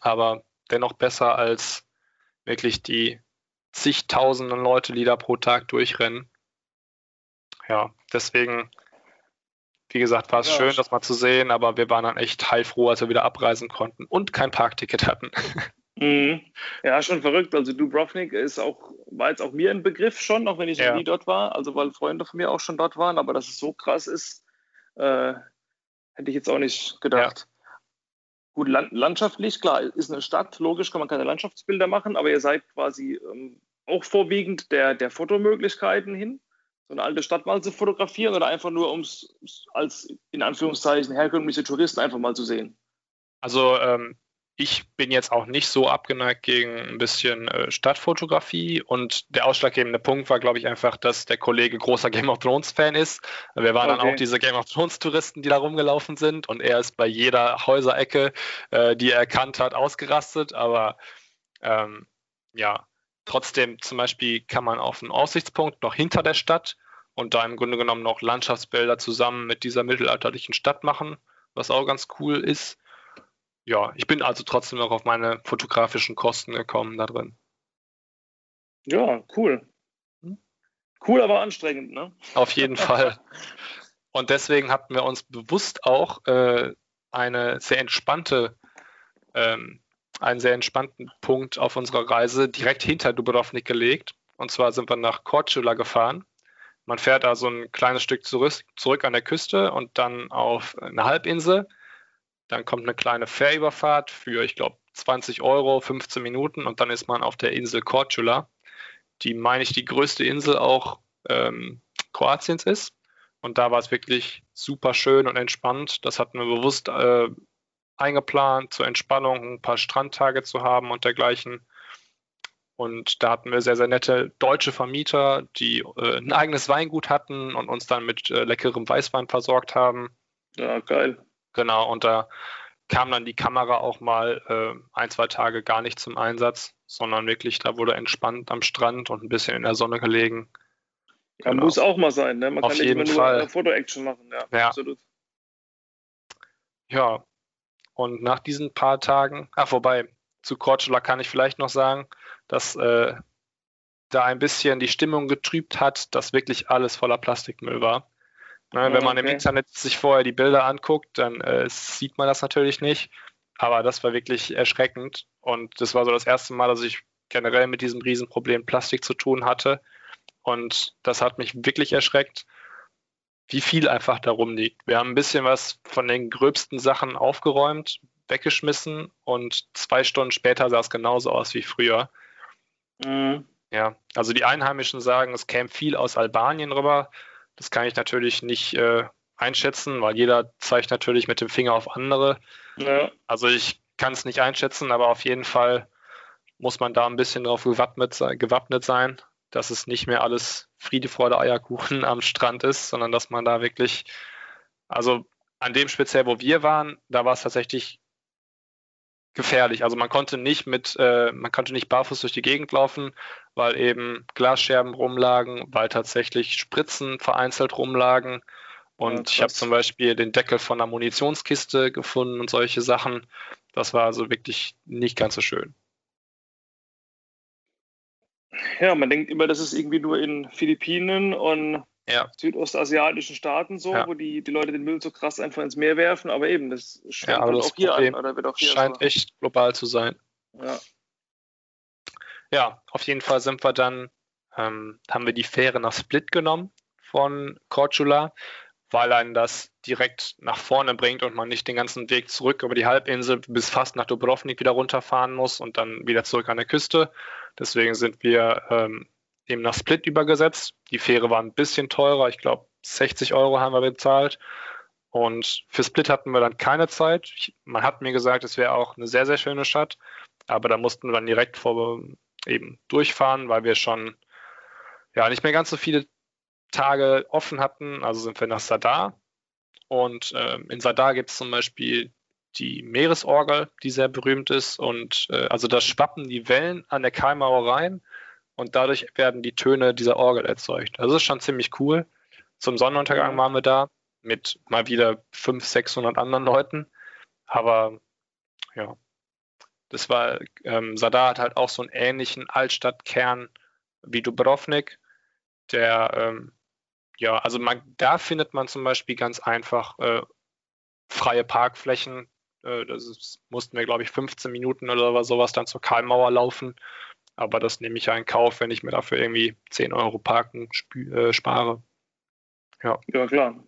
Aber dennoch besser als wirklich die zigtausenden Leute, die da pro Tag durchrennen. Ja, deswegen wie gesagt, war es ja, schön, das mal zu sehen, aber wir waren dann echt heilfroh, als wir wieder abreisen konnten und kein Parkticket hatten. Mhm. Ja, schon verrückt. Also Dubrovnik ist auch, war jetzt auch mir ein Begriff schon, auch wenn ich ja. noch nie dort war, also weil Freunde von mir auch schon dort waren, aber dass es so krass ist, äh, hätte ich jetzt auch nicht gedacht. Ja. Gut, land landschaftlich, klar, ist eine Stadt, logisch kann man keine Landschaftsbilder machen, aber ihr seid quasi ähm, auch vorwiegend der, der Fotomöglichkeiten hin so eine alte Stadt mal zu fotografieren oder einfach nur, um es als in Anführungszeichen herkömmliche Touristen einfach mal zu sehen? Also ähm, ich bin jetzt auch nicht so abgeneigt gegen ein bisschen äh, Stadtfotografie und der ausschlaggebende Punkt war, glaube ich, einfach, dass der Kollege großer Game of Thrones Fan ist. Wir waren okay. dann auch diese Game of Thrones Touristen, die da rumgelaufen sind und er ist bei jeder Häuserecke, äh, die er erkannt hat, ausgerastet, aber Ähm, ja, trotzdem zum Beispiel kann man auf einen Aussichtspunkt noch hinter der Stadt und da im Grunde genommen noch Landschaftsbilder zusammen mit dieser mittelalterlichen Stadt machen, was auch ganz cool ist. Ja, ich bin also trotzdem noch auf meine fotografischen Kosten gekommen da drin. Ja, cool. Hm? Cool, aber anstrengend, ne? Auf jeden Fall. Und deswegen hatten wir uns bewusst auch äh, eine sehr entspannte, ähm, einen sehr entspannten Punkt auf unserer Reise direkt hinter Dubrovnik gelegt. Und zwar sind wir nach Korčula gefahren. Man fährt also ein kleines Stück zurück, an der Küste und dann auf eine Halbinsel. Dann kommt eine kleine Fährüberfahrt für, ich glaube, 20 Euro, 15 Minuten und dann ist man auf der Insel Korčula die, meine ich, die größte Insel auch ähm, Kroatiens ist. Und da war es wirklich super schön und entspannt. Das hatten wir bewusst äh, eingeplant, zur Entspannung ein paar Strandtage zu haben und dergleichen. Und da hatten wir sehr, sehr nette deutsche Vermieter, die äh, ein eigenes Weingut hatten und uns dann mit äh, leckerem Weißwein versorgt haben. Ja, geil. Genau, und da kam dann die Kamera auch mal äh, ein, zwei Tage gar nicht zum Einsatz, sondern wirklich, da wurde entspannt am Strand und ein bisschen in der Sonne gelegen. Ja, genau. muss auch mal sein, ne? Man Auf kann nicht immer Fall. nur Foto-Action machen, ja, ja. Absolut. Ja, und nach diesen paar Tagen, ach wobei, zu Korčula kann ich vielleicht noch sagen, dass äh, da ein bisschen die Stimmung getrübt hat, dass wirklich alles voller Plastikmüll war. Ne, wenn man im Internet sich vorher die Bilder anguckt, dann äh, sieht man das natürlich nicht. Aber das war wirklich erschreckend. Und das war so das erste Mal, dass ich generell mit diesem Riesenproblem Plastik zu tun hatte. Und das hat mich wirklich erschreckt, wie viel einfach darum liegt. Wir haben ein bisschen was von den gröbsten Sachen aufgeräumt, weggeschmissen und zwei Stunden später sah es genauso aus wie früher. Mhm. Ja, also die Einheimischen sagen, es käme viel aus Albanien rüber. Das kann ich natürlich nicht äh, einschätzen, weil jeder zeigt natürlich mit dem Finger auf andere. Ja. Also ich kann es nicht einschätzen, aber auf jeden Fall muss man da ein bisschen drauf gewappnet, gewappnet sein, dass es nicht mehr alles Friede, Freude, Eierkuchen am Strand ist, sondern dass man da wirklich, also an dem speziell, wo wir waren, da war es tatsächlich gefährlich. Also man konnte nicht mit, äh, man konnte nicht barfuß durch die Gegend laufen, weil eben Glasscherben rumlagen, weil tatsächlich Spritzen vereinzelt rumlagen. Und ja, ich habe zum Beispiel den Deckel von einer Munitionskiste gefunden und solche Sachen. Das war also wirklich nicht ganz so schön. Ja, man denkt immer, das ist irgendwie nur in Philippinen und ja. südostasiatischen Staaten so, ja. wo die, die Leute den Müll so krass einfach ins Meer werfen, aber eben, das schwimmt ja, das auch hier Problem an. Oder wird auch hier scheint so. echt global zu sein. Ja. ja, auf jeden Fall sind wir dann, ähm, haben wir die Fähre nach Split genommen von Korčula, weil einen das direkt nach vorne bringt und man nicht den ganzen Weg zurück über die Halbinsel bis fast nach Dubrovnik wieder runterfahren muss und dann wieder zurück an der Küste. Deswegen sind wir ähm, eben nach Split übergesetzt. Die Fähre war ein bisschen teurer, ich glaube 60 Euro haben wir bezahlt. Und für Split hatten wir dann keine Zeit. Ich, man hat mir gesagt, es wäre auch eine sehr, sehr schöne Stadt, aber da mussten wir dann direkt vor eben durchfahren, weil wir schon ja nicht mehr ganz so viele Tage offen hatten. Also sind wir nach Sadar. Und äh, in Sadar gibt es zum Beispiel die Meeresorgel, die sehr berühmt ist. Und äh, also da schwappen die Wellen an der Kaimauer rein und dadurch werden die Töne dieser Orgel erzeugt. Also das ist schon ziemlich cool. Zum Sonnenuntergang waren wir da mit mal wieder 500, 600 anderen Leuten. Aber ja, das war, ähm, Sadar hat halt auch so einen ähnlichen Altstadtkern wie Dubrovnik, der, ähm, ja, also man, da findet man zum Beispiel ganz einfach äh, freie Parkflächen. Äh, das ist, mussten wir, glaube ich, 15 Minuten oder sowas dann zur Karlmauer laufen. Aber das nehme ich ja in Kauf, wenn ich mir dafür irgendwie 10 Euro Parken äh, spare. Ja. ja, klar.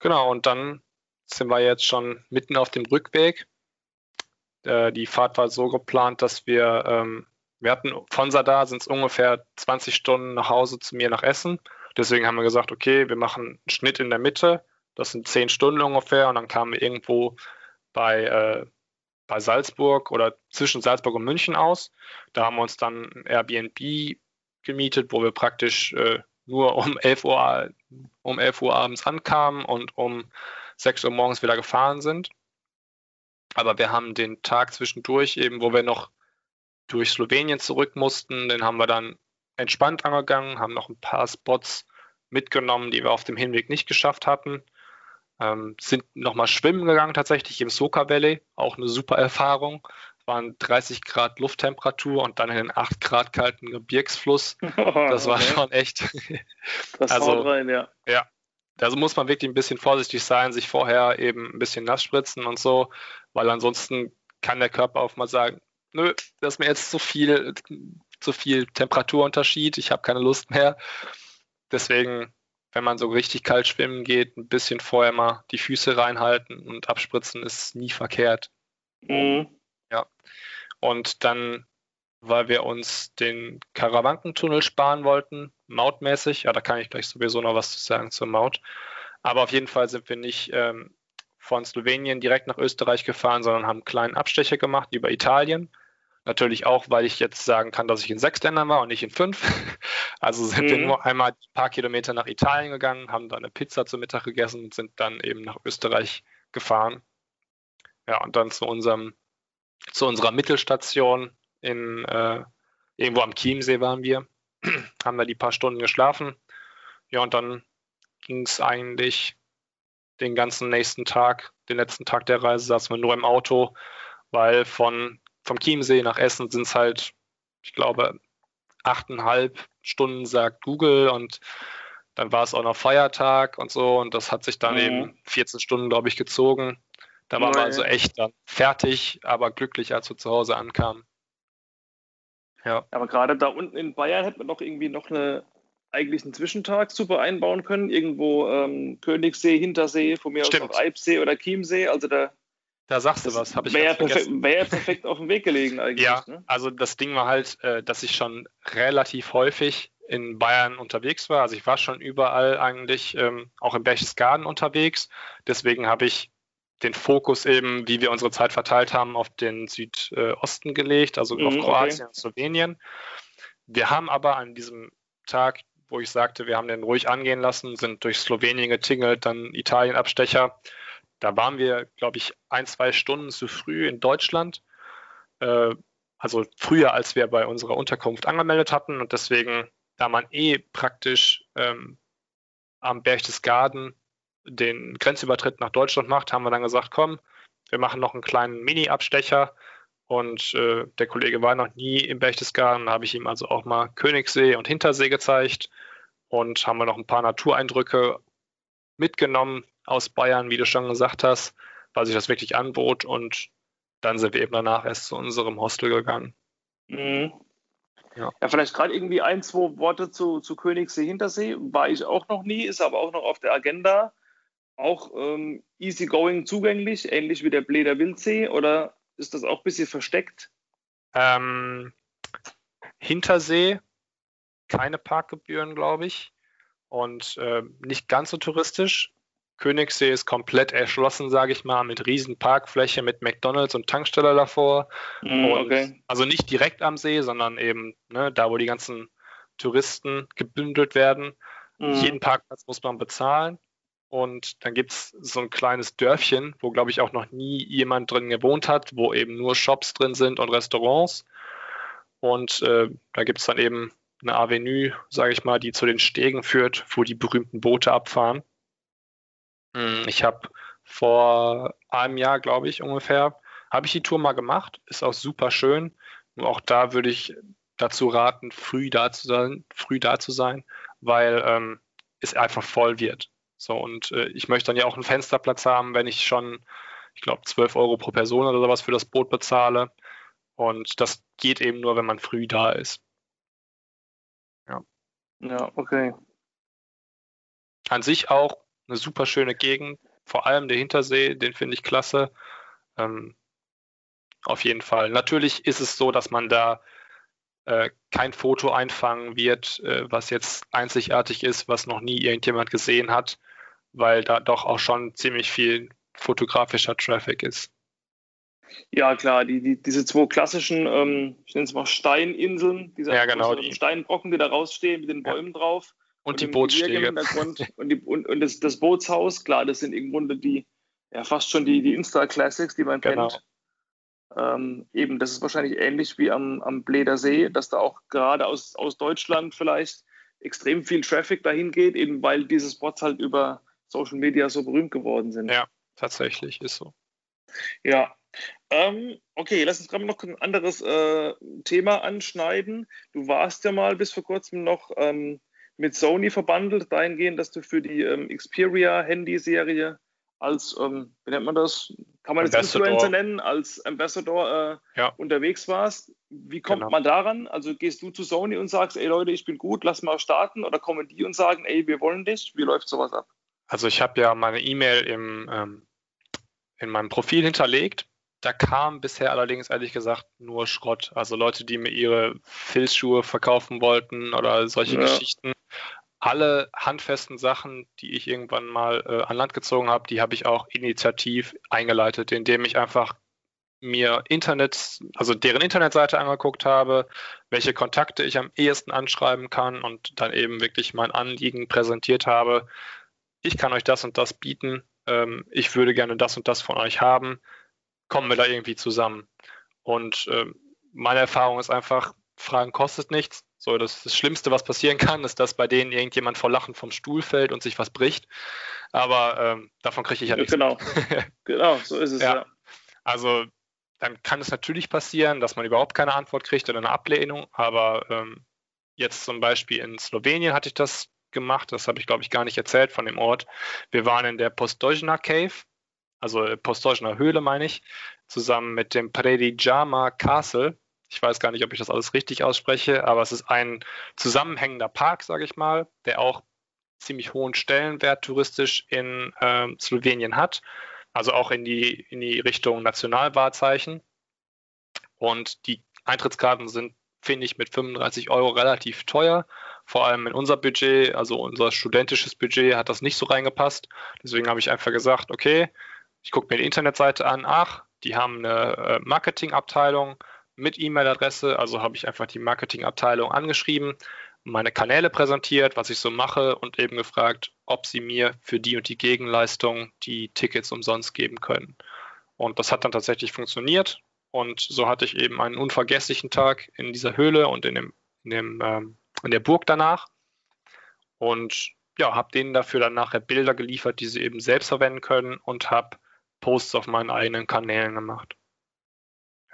Genau, und dann sind wir jetzt schon mitten auf dem Rückweg. Äh, die Fahrt war so geplant, dass wir, ähm, wir hatten von Sadar sind es ungefähr 20 Stunden nach Hause zu mir nach Essen. Deswegen haben wir gesagt, okay, wir machen einen Schnitt in der Mitte. Das sind 10 Stunden ungefähr. Und dann kamen wir irgendwo bei äh, bei Salzburg oder zwischen Salzburg und München aus. Da haben wir uns dann ein Airbnb gemietet, wo wir praktisch äh, nur um 11, Uhr, um 11 Uhr abends ankamen und um 6 Uhr morgens wieder gefahren sind. Aber wir haben den Tag zwischendurch eben, wo wir noch durch Slowenien zurück mussten. Den haben wir dann entspannt angegangen, haben noch ein paar Spots mitgenommen, die wir auf dem Hinweg nicht geschafft hatten. Ähm, sind nochmal schwimmen gegangen tatsächlich im Soka Valley, auch eine super Erfahrung. Es waren 30 Grad Lufttemperatur und dann in den 8 Grad kalten Gebirgsfluss. Das war okay. schon echt. Das also, rein, ja. Ja, also muss man wirklich ein bisschen vorsichtig sein, sich vorher eben ein bisschen nass spritzen und so, weil ansonsten kann der Körper auch mal sagen, nö, das ist mir jetzt zu viel, zu viel Temperaturunterschied, ich habe keine Lust mehr. Deswegen, wenn man so richtig kalt schwimmen geht, ein bisschen vorher mal die Füße reinhalten und abspritzen ist nie verkehrt. Mhm. Ja. Und dann, weil wir uns den Karawankentunnel sparen wollten, mautmäßig, ja, da kann ich gleich sowieso noch was zu sagen zur Maut. Aber auf jeden Fall sind wir nicht ähm, von Slowenien direkt nach Österreich gefahren, sondern haben einen kleinen Abstecher gemacht über Italien. Natürlich auch, weil ich jetzt sagen kann, dass ich in sechs Ländern war und nicht in fünf. Also sind mhm. wir nur einmal ein paar Kilometer nach Italien gegangen, haben da eine Pizza zum Mittag gegessen und sind dann eben nach Österreich gefahren. Ja, und dann zu unserem, zu unserer Mittelstation in äh, irgendwo am Chiemsee waren wir, haben da die paar Stunden geschlafen. Ja, und dann ging es eigentlich den ganzen nächsten Tag, den letzten Tag der Reise, saßen wir nur im Auto, weil von vom Chiemsee nach Essen sind es halt, ich glaube, achteinhalb Stunden, sagt Google. Und dann war es auch noch Feiertag und so. Und das hat sich dann mhm. eben 14 Stunden, glaube ich, gezogen. Da waren wir also echt dann fertig, aber glücklich, als wir zu Hause ankamen. Ja. Aber gerade da unten in Bayern hätte man doch irgendwie noch eine, eigentlich einen Zwischentag super einbauen können. Irgendwo ähm, Königssee, Hintersee, von mir Stimmt. aus auch Eibsee oder Chiemsee. Also da da sagst du was, habe ich Wäre perfekt, wär perfekt auf dem Weg gelegen eigentlich. Ja, ne? also das Ding war halt, äh, dass ich schon relativ häufig in Bayern unterwegs war. Also ich war schon überall eigentlich, ähm, auch in Berchtesgaden unterwegs. Deswegen habe ich den Fokus eben, wie wir unsere Zeit verteilt haben, auf den Südosten gelegt, also mhm, auf Kroatien okay. und Slowenien. Wir haben aber an diesem Tag, wo ich sagte, wir haben den ruhig angehen lassen, sind durch Slowenien getingelt, dann Italien Abstecher da waren wir, glaube ich, ein, zwei Stunden zu früh in Deutschland. Äh, also früher, als wir bei unserer Unterkunft angemeldet hatten. Und deswegen, da man eh praktisch ähm, am Berchtesgaden den Grenzübertritt nach Deutschland macht, haben wir dann gesagt, komm, wir machen noch einen kleinen Mini-Abstecher. Und äh, der Kollege war noch nie im Berchtesgaden, habe ich ihm also auch mal Königssee und Hintersee gezeigt und haben wir noch ein paar Natureindrücke mitgenommen, aus Bayern, wie du schon gesagt hast, weil sich das wirklich anbot und dann sind wir eben danach erst zu unserem Hostel gegangen. Mhm. Ja. ja. vielleicht gerade irgendwie ein, zwei Worte zu, zu Königssee Hintersee. War ich auch noch nie, ist aber auch noch auf der Agenda. Auch ähm, easygoing zugänglich, ähnlich wie der Bläder Wildsee, oder ist das auch ein bisschen versteckt? Ähm, Hintersee, keine Parkgebühren, glaube ich. Und äh, nicht ganz so touristisch. Königssee ist komplett erschlossen, sage ich mal, mit riesen Parkfläche, mit McDonalds und Tankstelle davor. Mm, okay. Also nicht direkt am See, sondern eben ne, da, wo die ganzen Touristen gebündelt werden. Mm. Jeden Parkplatz muss man bezahlen. Und dann gibt es so ein kleines Dörfchen, wo, glaube ich, auch noch nie jemand drin gewohnt hat, wo eben nur Shops drin sind und Restaurants. Und äh, da gibt es dann eben eine Avenue, sage ich mal, die zu den Stegen führt, wo die berühmten Boote abfahren. Hm, ich habe vor einem Jahr, glaube ich, ungefähr, habe ich die Tour mal gemacht. Ist auch super schön. Nur auch da würde ich dazu raten, früh da zu sein, früh da zu sein, weil ähm, es einfach voll wird. So, und äh, ich möchte dann ja auch einen Fensterplatz haben, wenn ich schon, ich glaube, 12 Euro pro Person oder sowas für das Boot bezahle. Und das geht eben nur, wenn man früh da ist. Ja. Ja, okay. An sich auch eine super schöne Gegend. Vor allem der Hintersee, den finde ich klasse. Ähm, auf jeden Fall. Natürlich ist es so, dass man da äh, kein Foto einfangen wird, äh, was jetzt einzigartig ist, was noch nie irgendjemand gesehen hat, weil da doch auch schon ziemlich viel fotografischer Traffic ist. Ja, klar, die, die, diese zwei klassischen, ähm, ich nenne es mal Steininseln, diese ja, genau, die. Steinbrocken, die da rausstehen mit den Bäumen ja. drauf. Und, die Bootsstege. und, die, und, und das, das, Bootshaus, klar, das sind im Grunde die, ja, fast schon die, die Insta-Classics, die man genau. kennt. Ähm, eben, das ist wahrscheinlich ähnlich wie am, am Bleder See, dass da auch gerade aus, aus Deutschland vielleicht extrem viel Traffic dahin geht, eben weil diese Spots halt über Social Media so berühmt geworden sind. Ja, tatsächlich ist so. Ja. Ähm, okay, lass uns gerade noch ein anderes äh, Thema anschneiden. Du warst ja mal bis vor kurzem noch ähm, mit Sony verbandelt, dahingehend, dass du für die ähm, Xperia-Handyserie als, ähm, wie nennt man das? Kann man jetzt Influencer nennen, als Ambassador äh, ja. unterwegs warst. Wie kommt genau. man daran? Also gehst du zu Sony und sagst, ey Leute, ich bin gut, lass mal starten? Oder kommen die und sagen, ey, wir wollen dich? Wie läuft sowas ab? Also ich habe ja meine E-Mail im, ähm, in meinem Profil hinterlegt. Da kam bisher allerdings ehrlich gesagt nur Schrott. Also Leute, die mir ihre Filzschuhe verkaufen wollten oder solche ja. Geschichten alle handfesten Sachen, die ich irgendwann mal äh, an Land gezogen habe, die habe ich auch initiativ eingeleitet, indem ich einfach mir Internet, also deren Internetseite angeguckt habe, welche Kontakte ich am ehesten anschreiben kann und dann eben wirklich mein Anliegen präsentiert habe. Ich kann euch das und das bieten. Ähm, ich würde gerne das und das von euch haben. Kommen wir da irgendwie zusammen? Und ähm, meine Erfahrung ist einfach, Fragen kostet nichts. So, das, das Schlimmste, was passieren kann, ist, dass bei denen irgendjemand vor Lachen vom Stuhl fällt und sich was bricht. Aber ähm, davon kriege ich ja nichts. Genau, genau, so ist es ja. ja. Also dann kann es natürlich passieren, dass man überhaupt keine Antwort kriegt oder eine Ablehnung. Aber ähm, jetzt zum Beispiel in Slowenien hatte ich das gemacht. Das habe ich, glaube ich, gar nicht erzählt von dem Ort. Wir waren in der Postdojna Cave, also Postdojna Höhle, meine ich, zusammen mit dem Predijama Castle. Ich weiß gar nicht, ob ich das alles richtig ausspreche, aber es ist ein zusammenhängender Park, sage ich mal, der auch ziemlich hohen Stellenwert touristisch in äh, Slowenien hat, also auch in die, in die Richtung Nationalwahrzeichen. Und die Eintrittskarten sind, finde ich, mit 35 Euro relativ teuer. Vor allem in unser Budget, also unser studentisches Budget, hat das nicht so reingepasst. Deswegen habe ich einfach gesagt, okay, ich gucke mir die Internetseite an. Ach, die haben eine äh, Marketingabteilung mit E-Mail-Adresse. Also habe ich einfach die Marketingabteilung angeschrieben, meine Kanäle präsentiert, was ich so mache und eben gefragt, ob sie mir für die und die Gegenleistung die Tickets umsonst geben können. Und das hat dann tatsächlich funktioniert. Und so hatte ich eben einen unvergesslichen Tag in dieser Höhle und in, dem, in, dem, ähm, in der Burg danach. Und ja, habe denen dafür dann nachher Bilder geliefert, die sie eben selbst verwenden können und habe Posts auf meinen eigenen Kanälen gemacht.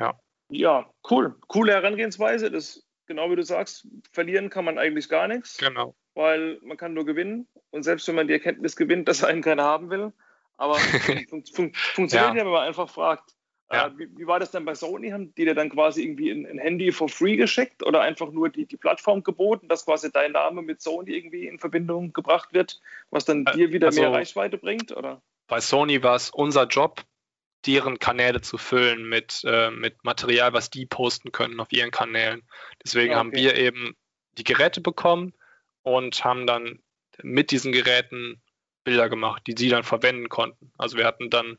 Ja. Ja, cool. Coole Herangehensweise. Das, genau wie du sagst, verlieren kann man eigentlich gar nichts. Genau. Weil man kann nur gewinnen. Und selbst wenn man die Erkenntnis gewinnt, dass einen keiner haben will, aber fun fun funktioniert ja. ja, wenn man einfach fragt. Äh, ja. Äh, wie, wie, war das denn bei Sony? Haben die dir dann quasi irgendwie ein, ein, Handy for free geschickt oder einfach nur die, die Plattform geboten, dass quasi dein Name mit Sony irgendwie in Verbindung gebracht wird, was dann äh, dir wieder also, mehr Reichweite bringt? Oder? Bei Sony war es unser Job, deren Kanäle zu füllen mit, äh, mit Material, was die posten können auf ihren Kanälen. Deswegen okay. haben wir eben die Geräte bekommen und haben dann mit diesen Geräten Bilder gemacht, die sie dann verwenden konnten. Also wir hatten dann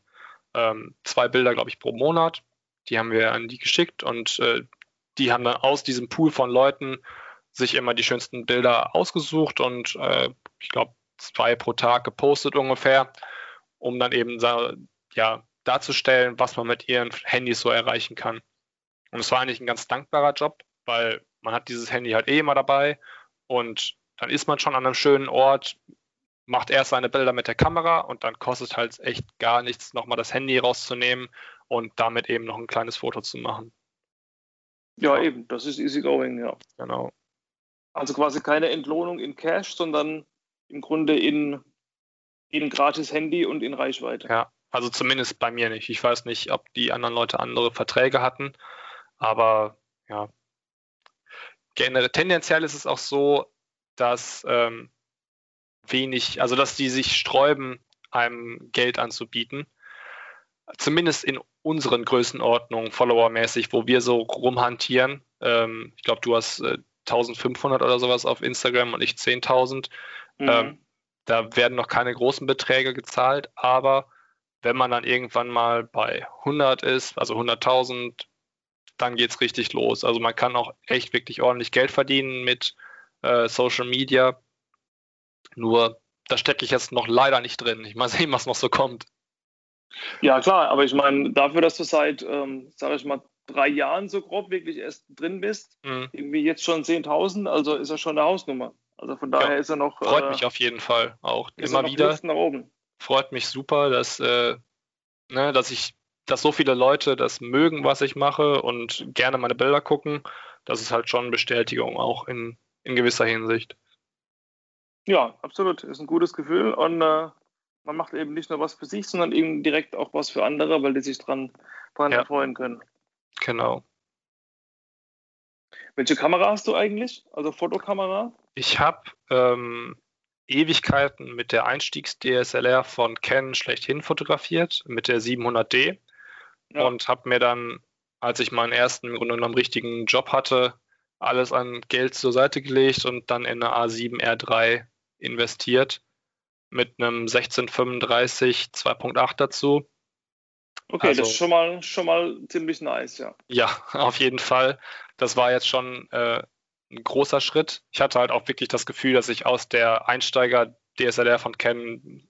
ähm, zwei Bilder, glaube ich, pro Monat. Die haben wir an die geschickt und äh, die haben dann aus diesem Pool von Leuten sich immer die schönsten Bilder ausgesucht und äh, ich glaube zwei pro Tag gepostet ungefähr, um dann eben ja darzustellen, was man mit ihren Handys so erreichen kann. Und es war eigentlich ein ganz dankbarer Job, weil man hat dieses Handy halt eh immer dabei und dann ist man schon an einem schönen Ort, macht erst seine Bilder mit der Kamera und dann kostet halt echt gar nichts, nochmal das Handy rauszunehmen und damit eben noch ein kleines Foto zu machen. Ja, ja. eben, das ist easy going, ja. Genau. Also quasi keine Entlohnung in Cash, sondern im Grunde in, in gratis Handy und in Reichweite. Ja, also zumindest bei mir nicht. Ich weiß nicht, ob die anderen Leute andere Verträge hatten, aber ja. Generell, tendenziell ist es auch so, dass ähm, wenig, also dass die sich sträuben, einem Geld anzubieten. Zumindest in unseren Größenordnungen, followermäßig, wo wir so rumhantieren. Ähm, ich glaube, du hast äh, 1500 oder sowas auf Instagram und ich 10.000. Mhm. Ähm, da werden noch keine großen Beträge gezahlt, aber wenn man dann irgendwann mal bei 100 ist, also 100.000, dann geht es richtig los. Also man kann auch echt wirklich ordentlich Geld verdienen mit äh, Social Media. Nur da stecke ich jetzt noch leider nicht drin. Ich mal sehen, was noch so kommt. Ja, klar, aber ich meine, dafür, dass du seit, ähm, sage ich mal, drei Jahren so grob wirklich erst drin bist, mhm. irgendwie jetzt schon 10.000, also ist er schon eine Hausnummer. Also von daher ja, ist er noch. Freut äh, mich auf jeden Fall auch immer wieder. Nach oben. Freut mich super, dass, äh, ne, dass ich, dass so viele Leute das mögen, was ich mache und gerne meine Bilder gucken. Das ist halt schon Bestätigung auch in, in gewisser Hinsicht. Ja, absolut. Ist ein gutes Gefühl und äh, man macht eben nicht nur was für sich, sondern eben direkt auch was für andere, weil die sich dran, dran ja. erfreuen können. Genau. Welche Kamera hast du eigentlich? Also Fotokamera? Ich habe ähm, Ewigkeiten mit der Einstiegs-DSLR von Canon schlechthin fotografiert, mit der 700D. Ja. Und habe mir dann, als ich meinen ersten im Grunde genommen richtigen Job hatte, alles an Geld zur Seite gelegt und dann in eine A7R3 investiert mit einem 1635 2.8 dazu. Okay, also, das ist schon mal, schon mal ziemlich nice, ja. Ja, auf jeden Fall. Das war jetzt schon äh, ein großer Schritt. Ich hatte halt auch wirklich das Gefühl, dass ich aus der Einsteiger DSLR von Canon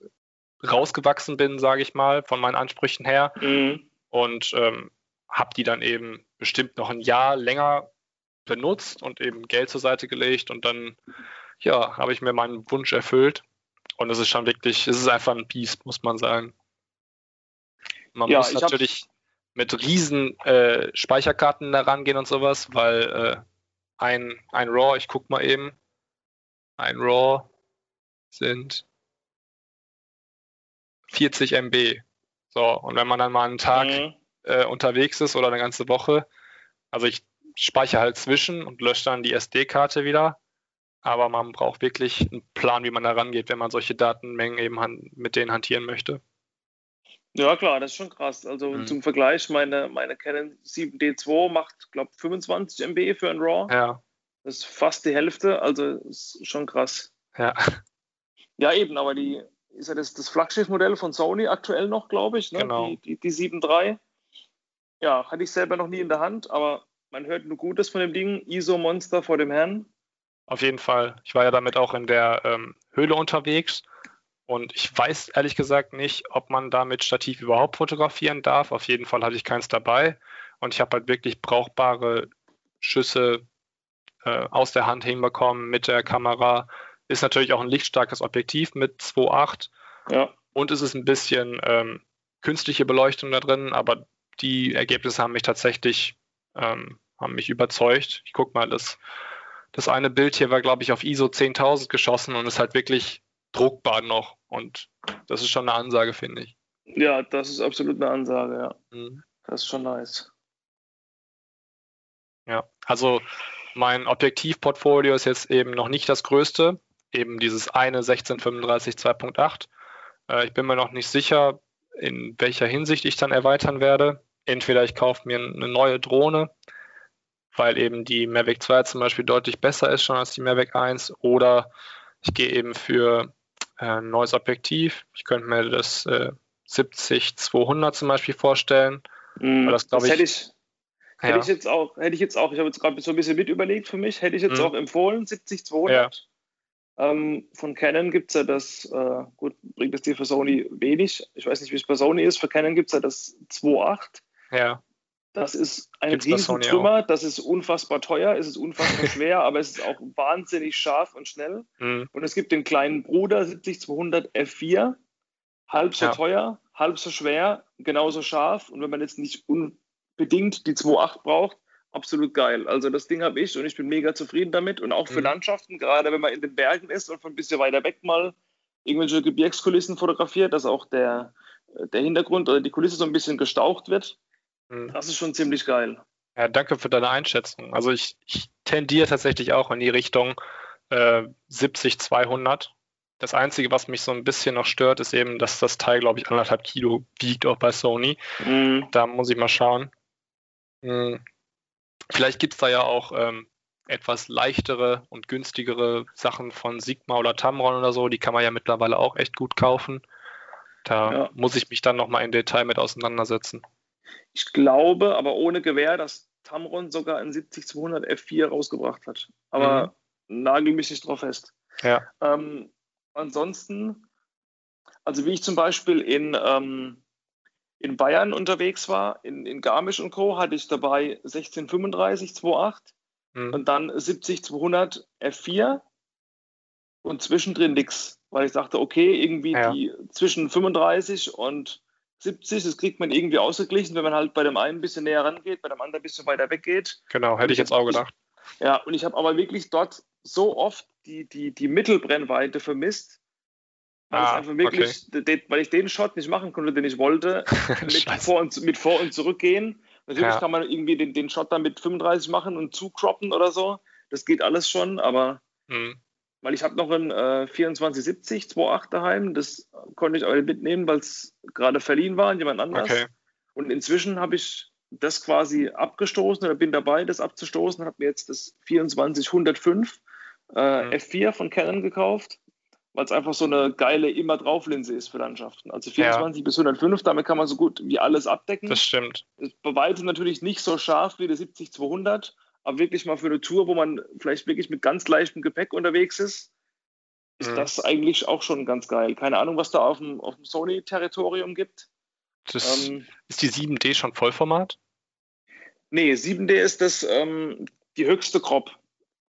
rausgewachsen bin, sage ich mal, von meinen Ansprüchen her. Mhm. Und ähm, habe die dann eben bestimmt noch ein Jahr länger benutzt und eben Geld zur Seite gelegt und dann, ja, habe ich mir meinen Wunsch erfüllt. Und es ist schon wirklich, es ist einfach ein Biest, muss man sagen. Man ja, muss natürlich mit riesen äh, Speicherkarten da rangehen und sowas, weil äh, ein, ein RAW, ich guck mal eben, ein RAW sind 40 MB. So, und wenn man dann mal einen Tag mhm. äh, unterwegs ist oder eine ganze Woche, also ich speichere halt zwischen und lösche dann die SD-Karte wieder, aber man braucht wirklich einen Plan, wie man da rangeht, wenn man solche Datenmengen eben mit denen hantieren möchte. Ja, klar, das ist schon krass. Also mhm. zum Vergleich, meine, meine Canon 7D2 macht, glaube ich, 25 MB für ein RAW. Ja. Das ist fast die Hälfte, also ist schon krass. Ja. Ja, eben, aber die ist ja das, das Flaggschiffmodell von Sony aktuell noch, glaube ich, ne? genau. die, die, die 7.3. Ja, hatte ich selber noch nie in der Hand, aber man hört nur Gutes von dem Ding. ISO-Monster vor dem Herrn. Auf jeden Fall. Ich war ja damit auch in der ähm, Höhle unterwegs und ich weiß ehrlich gesagt nicht, ob man da mit Stativ überhaupt fotografieren darf. Auf jeden Fall hatte ich keins dabei. Und ich habe halt wirklich brauchbare Schüsse äh, aus der Hand hinbekommen mit der Kamera. Ist natürlich auch ein lichtstarkes Objektiv mit 2.8. Ja. Und es ist ein bisschen ähm, künstliche Beleuchtung da drin, aber die Ergebnisse haben mich tatsächlich ähm, haben mich überzeugt. Ich guck mal, das, das eine Bild hier war, glaube ich, auf ISO 10.000 geschossen und ist halt wirklich druckbar noch. Und das ist schon eine Ansage, finde ich. Ja, das ist absolut eine Ansage, ja. Mhm. Das ist schon nice. Ja, also mein Objektivportfolio ist jetzt eben noch nicht das größte, eben dieses eine 1635 2.8. Äh, ich bin mir noch nicht sicher, in welcher Hinsicht ich dann erweitern werde. Entweder ich kaufe mir eine neue Drohne, weil eben die Mavic 2 zum Beispiel deutlich besser ist schon als die Mavic 1, oder ich gehe eben für äh, ein neues Objektiv. Ich könnte mir das äh, 70-200 zum Beispiel vorstellen. Mm, das, das ich, hätte ich, ja. hätte ich jetzt auch, hätte ich jetzt auch, ich habe jetzt gerade so ein bisschen mit überlegt für mich, hätte ich jetzt mm. auch empfohlen, 70-200. Ja. Ähm, von Canon gibt es ja das, äh, gut, bringt es dir für Sony wenig. Ich weiß nicht, wie es bei Sony ist. Für Canon gibt es ja das 2.8. Ja. Das ist ein Riesentrümmer, das ist unfassbar teuer, es ist unfassbar schwer, aber es ist auch wahnsinnig scharf und schnell. Mhm. Und es gibt den kleinen Bruder 70200 F4, halb so ja. teuer, halb so schwer, genauso scharf. Und wenn man jetzt nicht unbedingt die 2.8 braucht, absolut geil. Also das Ding habe ich und ich bin mega zufrieden damit. Und auch für mhm. Landschaften, gerade wenn man in den Bergen ist und von ein bisschen weiter weg mal irgendwelche Gebirgskulissen fotografiert, dass auch der, der Hintergrund oder die Kulisse so ein bisschen gestaucht wird. Das ist schon ziemlich geil. Ja, danke für deine Einschätzung. Also ich, ich tendiere tatsächlich auch in die Richtung äh, 70, 200. Das Einzige, was mich so ein bisschen noch stört, ist eben, dass das Teil, glaube ich, anderthalb Kilo wiegt, auch bei Sony. Mhm. Da muss ich mal schauen. Mhm. Vielleicht gibt es da ja auch ähm, etwas leichtere und günstigere Sachen von Sigma oder Tamron oder so. Die kann man ja mittlerweile auch echt gut kaufen. Da ja. muss ich mich dann nochmal im Detail mit auseinandersetzen. Ich glaube, aber ohne Gewehr, dass Tamron sogar ein 70-200 F4 rausgebracht hat. Aber mhm. nagel mich nicht drauf fest. Ja. Ähm, ansonsten, also wie ich zum Beispiel in, ähm, in Bayern unterwegs war, in, in Garmisch und Co., hatte ich dabei 1635 2.8 mhm. und dann 70 200 F4 und zwischendrin nichts, weil ich dachte, okay, irgendwie ja. die zwischen 35 und 70, das kriegt man irgendwie ausgeglichen, wenn man halt bei dem einen ein bisschen näher rangeht, bei dem anderen ein bisschen weiter weggeht. Genau, hätte ich jetzt auch gedacht. Ja, und ich habe aber wirklich dort so oft die, die, die Mittelbrennweite vermisst, weil, ah, einfach wirklich, okay. den, weil ich den Shot nicht machen konnte, den ich wollte, mit, vor und, mit vor und zurückgehen. Natürlich ja. kann man irgendwie den, den Shot dann mit 35 machen und zukroppen oder so. Das geht alles schon, aber mhm. Weil ich habe noch ein äh, 2470 2.8 daheim, das konnte ich auch mitnehmen, weil es gerade verliehen war an jemand anders. Okay. Und inzwischen habe ich das quasi abgestoßen oder bin dabei, das abzustoßen, habe mir jetzt das 2405 äh, mhm. F4 von Canon gekauft weil es einfach so eine geile immer drauf Linse ist für Landschaften. Also 24 ja. bis 105, damit kann man so gut wie alles abdecken. Das stimmt. Bei weitem natürlich nicht so scharf wie der 70 200, aber wirklich mal für eine Tour, wo man vielleicht wirklich mit ganz leichtem Gepäck unterwegs ist, ist mhm. das eigentlich auch schon ganz geil. Keine Ahnung, was da auf dem, dem Sony-Territorium gibt. Ähm, ist die 7D schon Vollformat? Nee, 7D ist das ähm, die höchste Crop.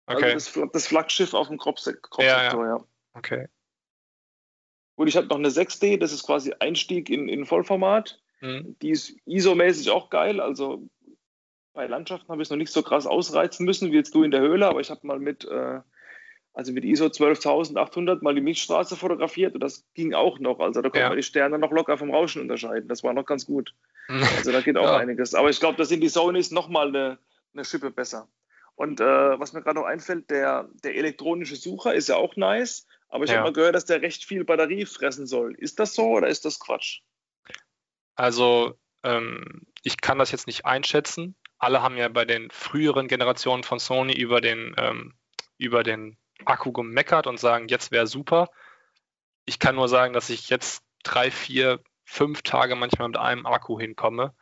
Also okay. Also das, das Flaggschiff auf dem Crop-Sektor, ja, ja. ja. Okay. Gut, ich habe noch eine 6D, das ist quasi Einstieg in, in Vollformat. Mhm. Die ist ISO-mäßig auch geil. Also bei Landschaften habe ich es noch nicht so krass ausreizen müssen wie jetzt du in der Höhle, aber ich habe mal mit, äh, also mit ISO 12800 mal die Milchstraße fotografiert und das ging auch noch. Also da konnte ja. man die Sterne noch locker vom Rauschen unterscheiden. Das war noch ganz gut. Also da geht auch ja. einiges. Aber ich glaube, da sind die Sonys nochmal eine, eine Schippe besser. Und äh, was mir gerade noch einfällt, der, der elektronische Sucher ist ja auch nice. Aber ich ja. habe mal gehört, dass der recht viel Batterie fressen soll. Ist das so oder ist das Quatsch? Also, ähm, ich kann das jetzt nicht einschätzen. Alle haben ja bei den früheren Generationen von Sony über den, ähm, über den Akku gemeckert und sagen, jetzt wäre super. Ich kann nur sagen, dass ich jetzt drei, vier, fünf Tage manchmal mit einem Akku hinkomme.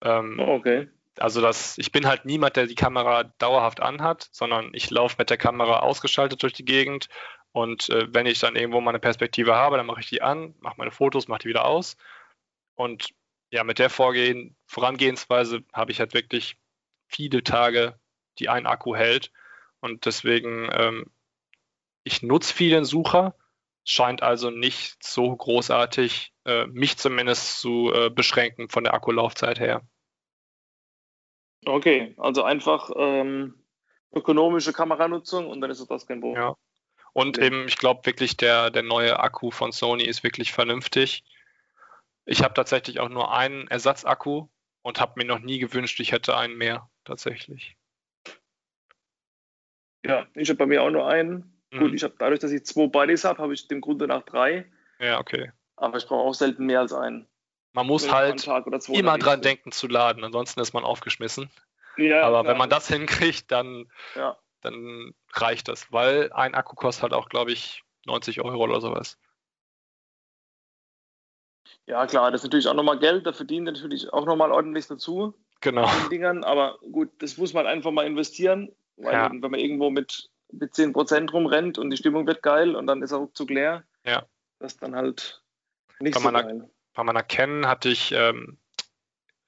Ähm, oh, okay. Also das, ich bin halt niemand, der die Kamera dauerhaft anhat, sondern ich laufe mit der Kamera ausgeschaltet durch die Gegend und äh, wenn ich dann irgendwo mal eine Perspektive habe, dann mache ich die an, mache meine Fotos, mache die wieder aus. Und ja, mit der Vorgehen, Vorangehensweise habe ich halt wirklich viele Tage, die ein Akku hält. Und deswegen, ähm, ich nutze viel Sucher, scheint also nicht so großartig, äh, mich zumindest zu äh, beschränken von der Akkulaufzeit her. Okay, also einfach ähm, ökonomische Kameranutzung und dann ist das kein Problem. Ja. Und eben, ich glaube wirklich, der, der neue Akku von Sony ist wirklich vernünftig. Ich habe tatsächlich auch nur einen Ersatzakku und habe mir noch nie gewünscht, ich hätte einen mehr, tatsächlich. Ja, ich habe bei mir auch nur einen. Mhm. Gut, ich habe dadurch, dass ich zwei Buddies habe, habe ich dem Grunde nach drei. Ja, okay. Aber ich brauche auch selten mehr als einen. Man muss halt immer dran denken zu laden, ansonsten ist man aufgeschmissen. Ja, Aber klar. wenn man das hinkriegt, dann ja dann reicht das, weil ein Akku kostet halt auch, glaube ich, 90 Euro oder sowas. Ja, klar, das ist natürlich auch nochmal Geld, da verdient natürlich auch nochmal ordentlich dazu. Genau. Dingern, aber gut, das muss man einfach mal investieren, weil ja. wenn man irgendwo mit, mit 10% rumrennt und die Stimmung wird geil und dann ist er ruckzuck leer, ja. das dann halt nicht bei so meiner, geil. Bei meiner Canon hatte ich ähm,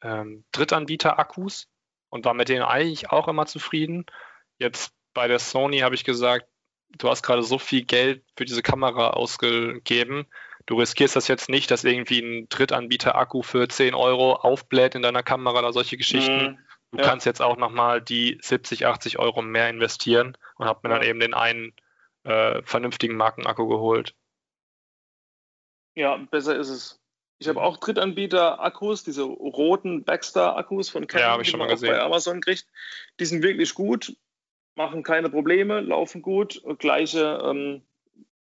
ähm, Drittanbieter-Akkus und war mit denen eigentlich auch immer zufrieden. Jetzt bei der Sony habe ich gesagt, du hast gerade so viel Geld für diese Kamera ausgegeben. Du riskierst das jetzt nicht, dass irgendwie ein Drittanbieter-Akku für 10 Euro aufbläht in deiner Kamera oder solche Geschichten. Mhm. Du ja. kannst jetzt auch nochmal die 70, 80 Euro mehr investieren und habe mir dann eben den einen äh, vernünftigen Markenakku geholt. Ja, besser ist es. Ich habe auch Drittanbieter-Akkus, diese roten Baxter-Akkus von Canon, ja, ich die man auch bei Amazon kriegt. Die sind wirklich gut machen keine Probleme, laufen gut, gleiche, ähm,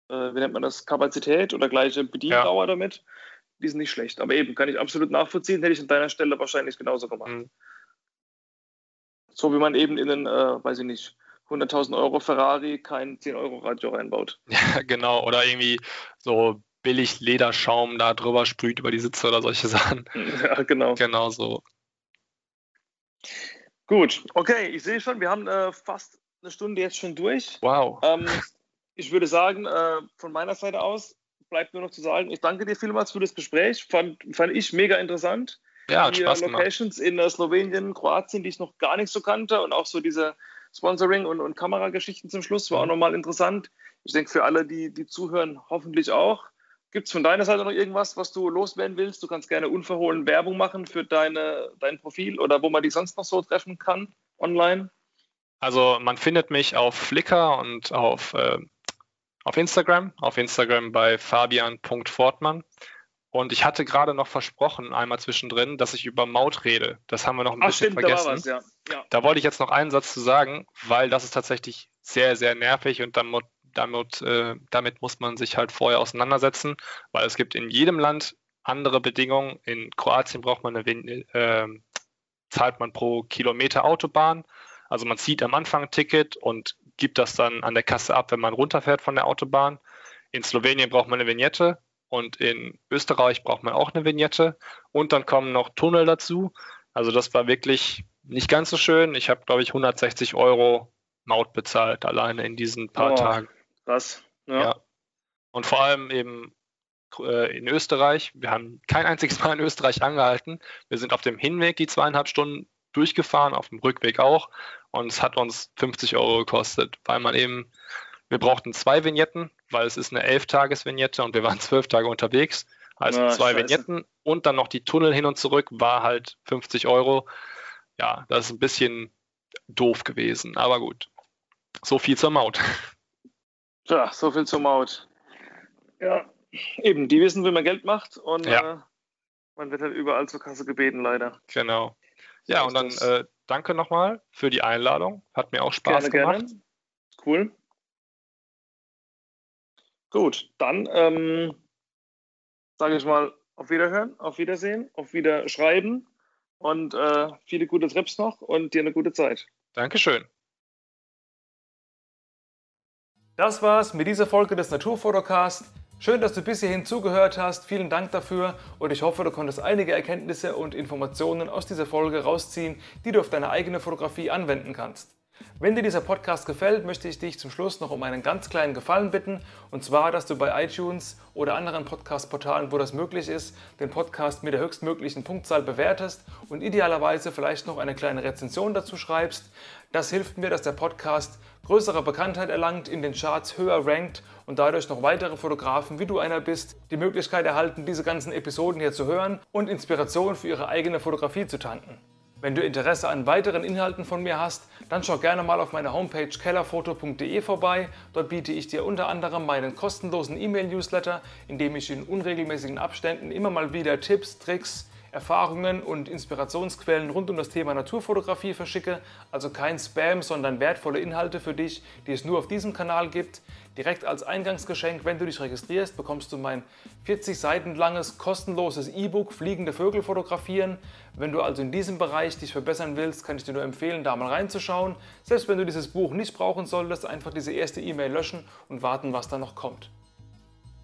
äh, wie nennt man das, Kapazität oder gleiche Bediendauer ja. damit. Die sind nicht schlecht. Aber eben, kann ich absolut nachvollziehen, hätte ich an deiner Stelle wahrscheinlich genauso gemacht. Mhm. So wie man eben in einen, äh, weiß ich nicht, 100.000 Euro Ferrari kein 10 Euro Radio reinbaut. Ja, genau. Oder irgendwie so billig Lederschaum da drüber sprüht über die Sitze oder solche Sachen. Ja, genau. Genau so. Gut, okay, ich sehe schon, wir haben äh, fast eine Stunde jetzt schon durch. Wow. Ähm, ich würde sagen, äh, von meiner Seite aus bleibt nur noch zu sagen, ich danke dir vielmals für das Gespräch. Fand, fand ich mega interessant. Ja, hat die Spaß gemacht. Locations in äh, Slowenien, Kroatien, die ich noch gar nicht so kannte und auch so diese Sponsoring und, und Kamerageschichten zum Schluss war auch Mhm. nochmal interessant. Ich denke für alle, die, die zuhören, hoffentlich auch. Gibt es von deiner Seite noch irgendwas, was du loswerden willst? Du kannst gerne unverhohlen Werbung machen für deine, dein Profil oder wo man die sonst noch so treffen kann online. Also man findet mich auf Flickr und auf, äh, auf Instagram. Auf Instagram bei fabian.fortmann. Und ich hatte gerade noch versprochen, einmal zwischendrin, dass ich über Maut rede. Das haben wir noch ein Ach bisschen stimmt, da vergessen. was, ja. ja. Da wollte ich jetzt noch einen Satz zu sagen, weil das ist tatsächlich sehr, sehr nervig und damit, damit, äh, damit muss man sich halt vorher auseinandersetzen, weil es gibt in jedem Land andere Bedingungen. In Kroatien braucht man eine, äh, zahlt man pro Kilometer Autobahn. Also man zieht am Anfang ein Ticket und gibt das dann an der Kasse ab, wenn man runterfährt von der Autobahn. In Slowenien braucht man eine Vignette und in Österreich braucht man auch eine Vignette und dann kommen noch Tunnel dazu. Also das war wirklich nicht ganz so schön. Ich habe, glaube ich, 160 Euro Maut bezahlt, alleine in diesen paar Oh. Tagen. Krass. Ja. Ja. Und vor allem eben äh, in Österreich. Wir haben kein einziges Mal in Österreich angehalten. Wir sind auf dem Hinweg die zweieinhalb Stunden durchgefahren, auf dem Rückweg auch. Und es hat uns 50 Euro gekostet, weil man eben, wir brauchten zwei Vignetten, weil es ist eine Elf-Tages-Vignette und wir waren zwölf Tage unterwegs. Also Ah, zwei scheiße. Vignetten und dann noch die Tunnel hin und zurück war halt 50 Euro. Ja, das ist ein bisschen doof gewesen, aber gut. So viel zur Maut. Tja, so viel zur Maut. Ja, eben, die wissen, wie man Geld macht und Ja. äh, man wird halt überall zur Kasse gebeten, leider. Genau. Ja, und dann äh, danke nochmal für die Einladung. Hat mir auch Spaß gerne, gemacht. gerne. Cool. Gut, dann ähm, sage ich mal auf Wiederhören, auf Wiedersehen, auf Wiederschreiben und äh, viele gute Trips noch und dir eine gute Zeit. Dankeschön. Das war's mit dieser Folge des Naturfotocast. Schön, dass du bis hierhin zugehört hast. Vielen Dank dafür und ich hoffe, du konntest einige Erkenntnisse und Informationen aus dieser Folge rausziehen, die du auf deine eigene Fotografie anwenden kannst. Wenn dir dieser Podcast gefällt, möchte ich dich zum Schluss noch um einen ganz kleinen Gefallen bitten. Und zwar, dass du bei iTunes oder anderen Podcast-Portalen, wo das möglich ist, den Podcast mit der höchstmöglichen Punktzahl bewertest und idealerweise vielleicht noch eine kleine Rezension dazu schreibst. Das hilft mir, dass der Podcast größere Bekanntheit erlangt, in den Charts höher rankt und dadurch noch weitere Fotografen, wie du einer bist, die Möglichkeit erhalten, diese ganzen Episoden hier zu hören und Inspiration für ihre eigene Fotografie zu tanken. Wenn du Interesse an weiteren Inhalten von mir hast, dann schau gerne mal auf meiner Homepage kellerfoto.de vorbei. Dort biete ich dir unter anderem meinen kostenlosen E-Mail-Newsletter, in dem ich in unregelmäßigen Abständen immer mal wieder Tipps, Tricks, Erfahrungen und Inspirationsquellen rund um das Thema Naturfotografie verschicke. Also kein Spam, sondern wertvolle Inhalte für dich, die es nur auf diesem Kanal gibt. Direkt als Eingangsgeschenk, wenn du dich registrierst, bekommst du mein 40 Seiten langes kostenloses E-Book Fliegende Vögel fotografieren. Wenn du also in diesem Bereich dich verbessern willst, kann ich dir nur empfehlen, da mal reinzuschauen. Selbst wenn du dieses Buch nicht brauchen solltest, einfach diese erste E-Mail löschen und warten, was da noch kommt.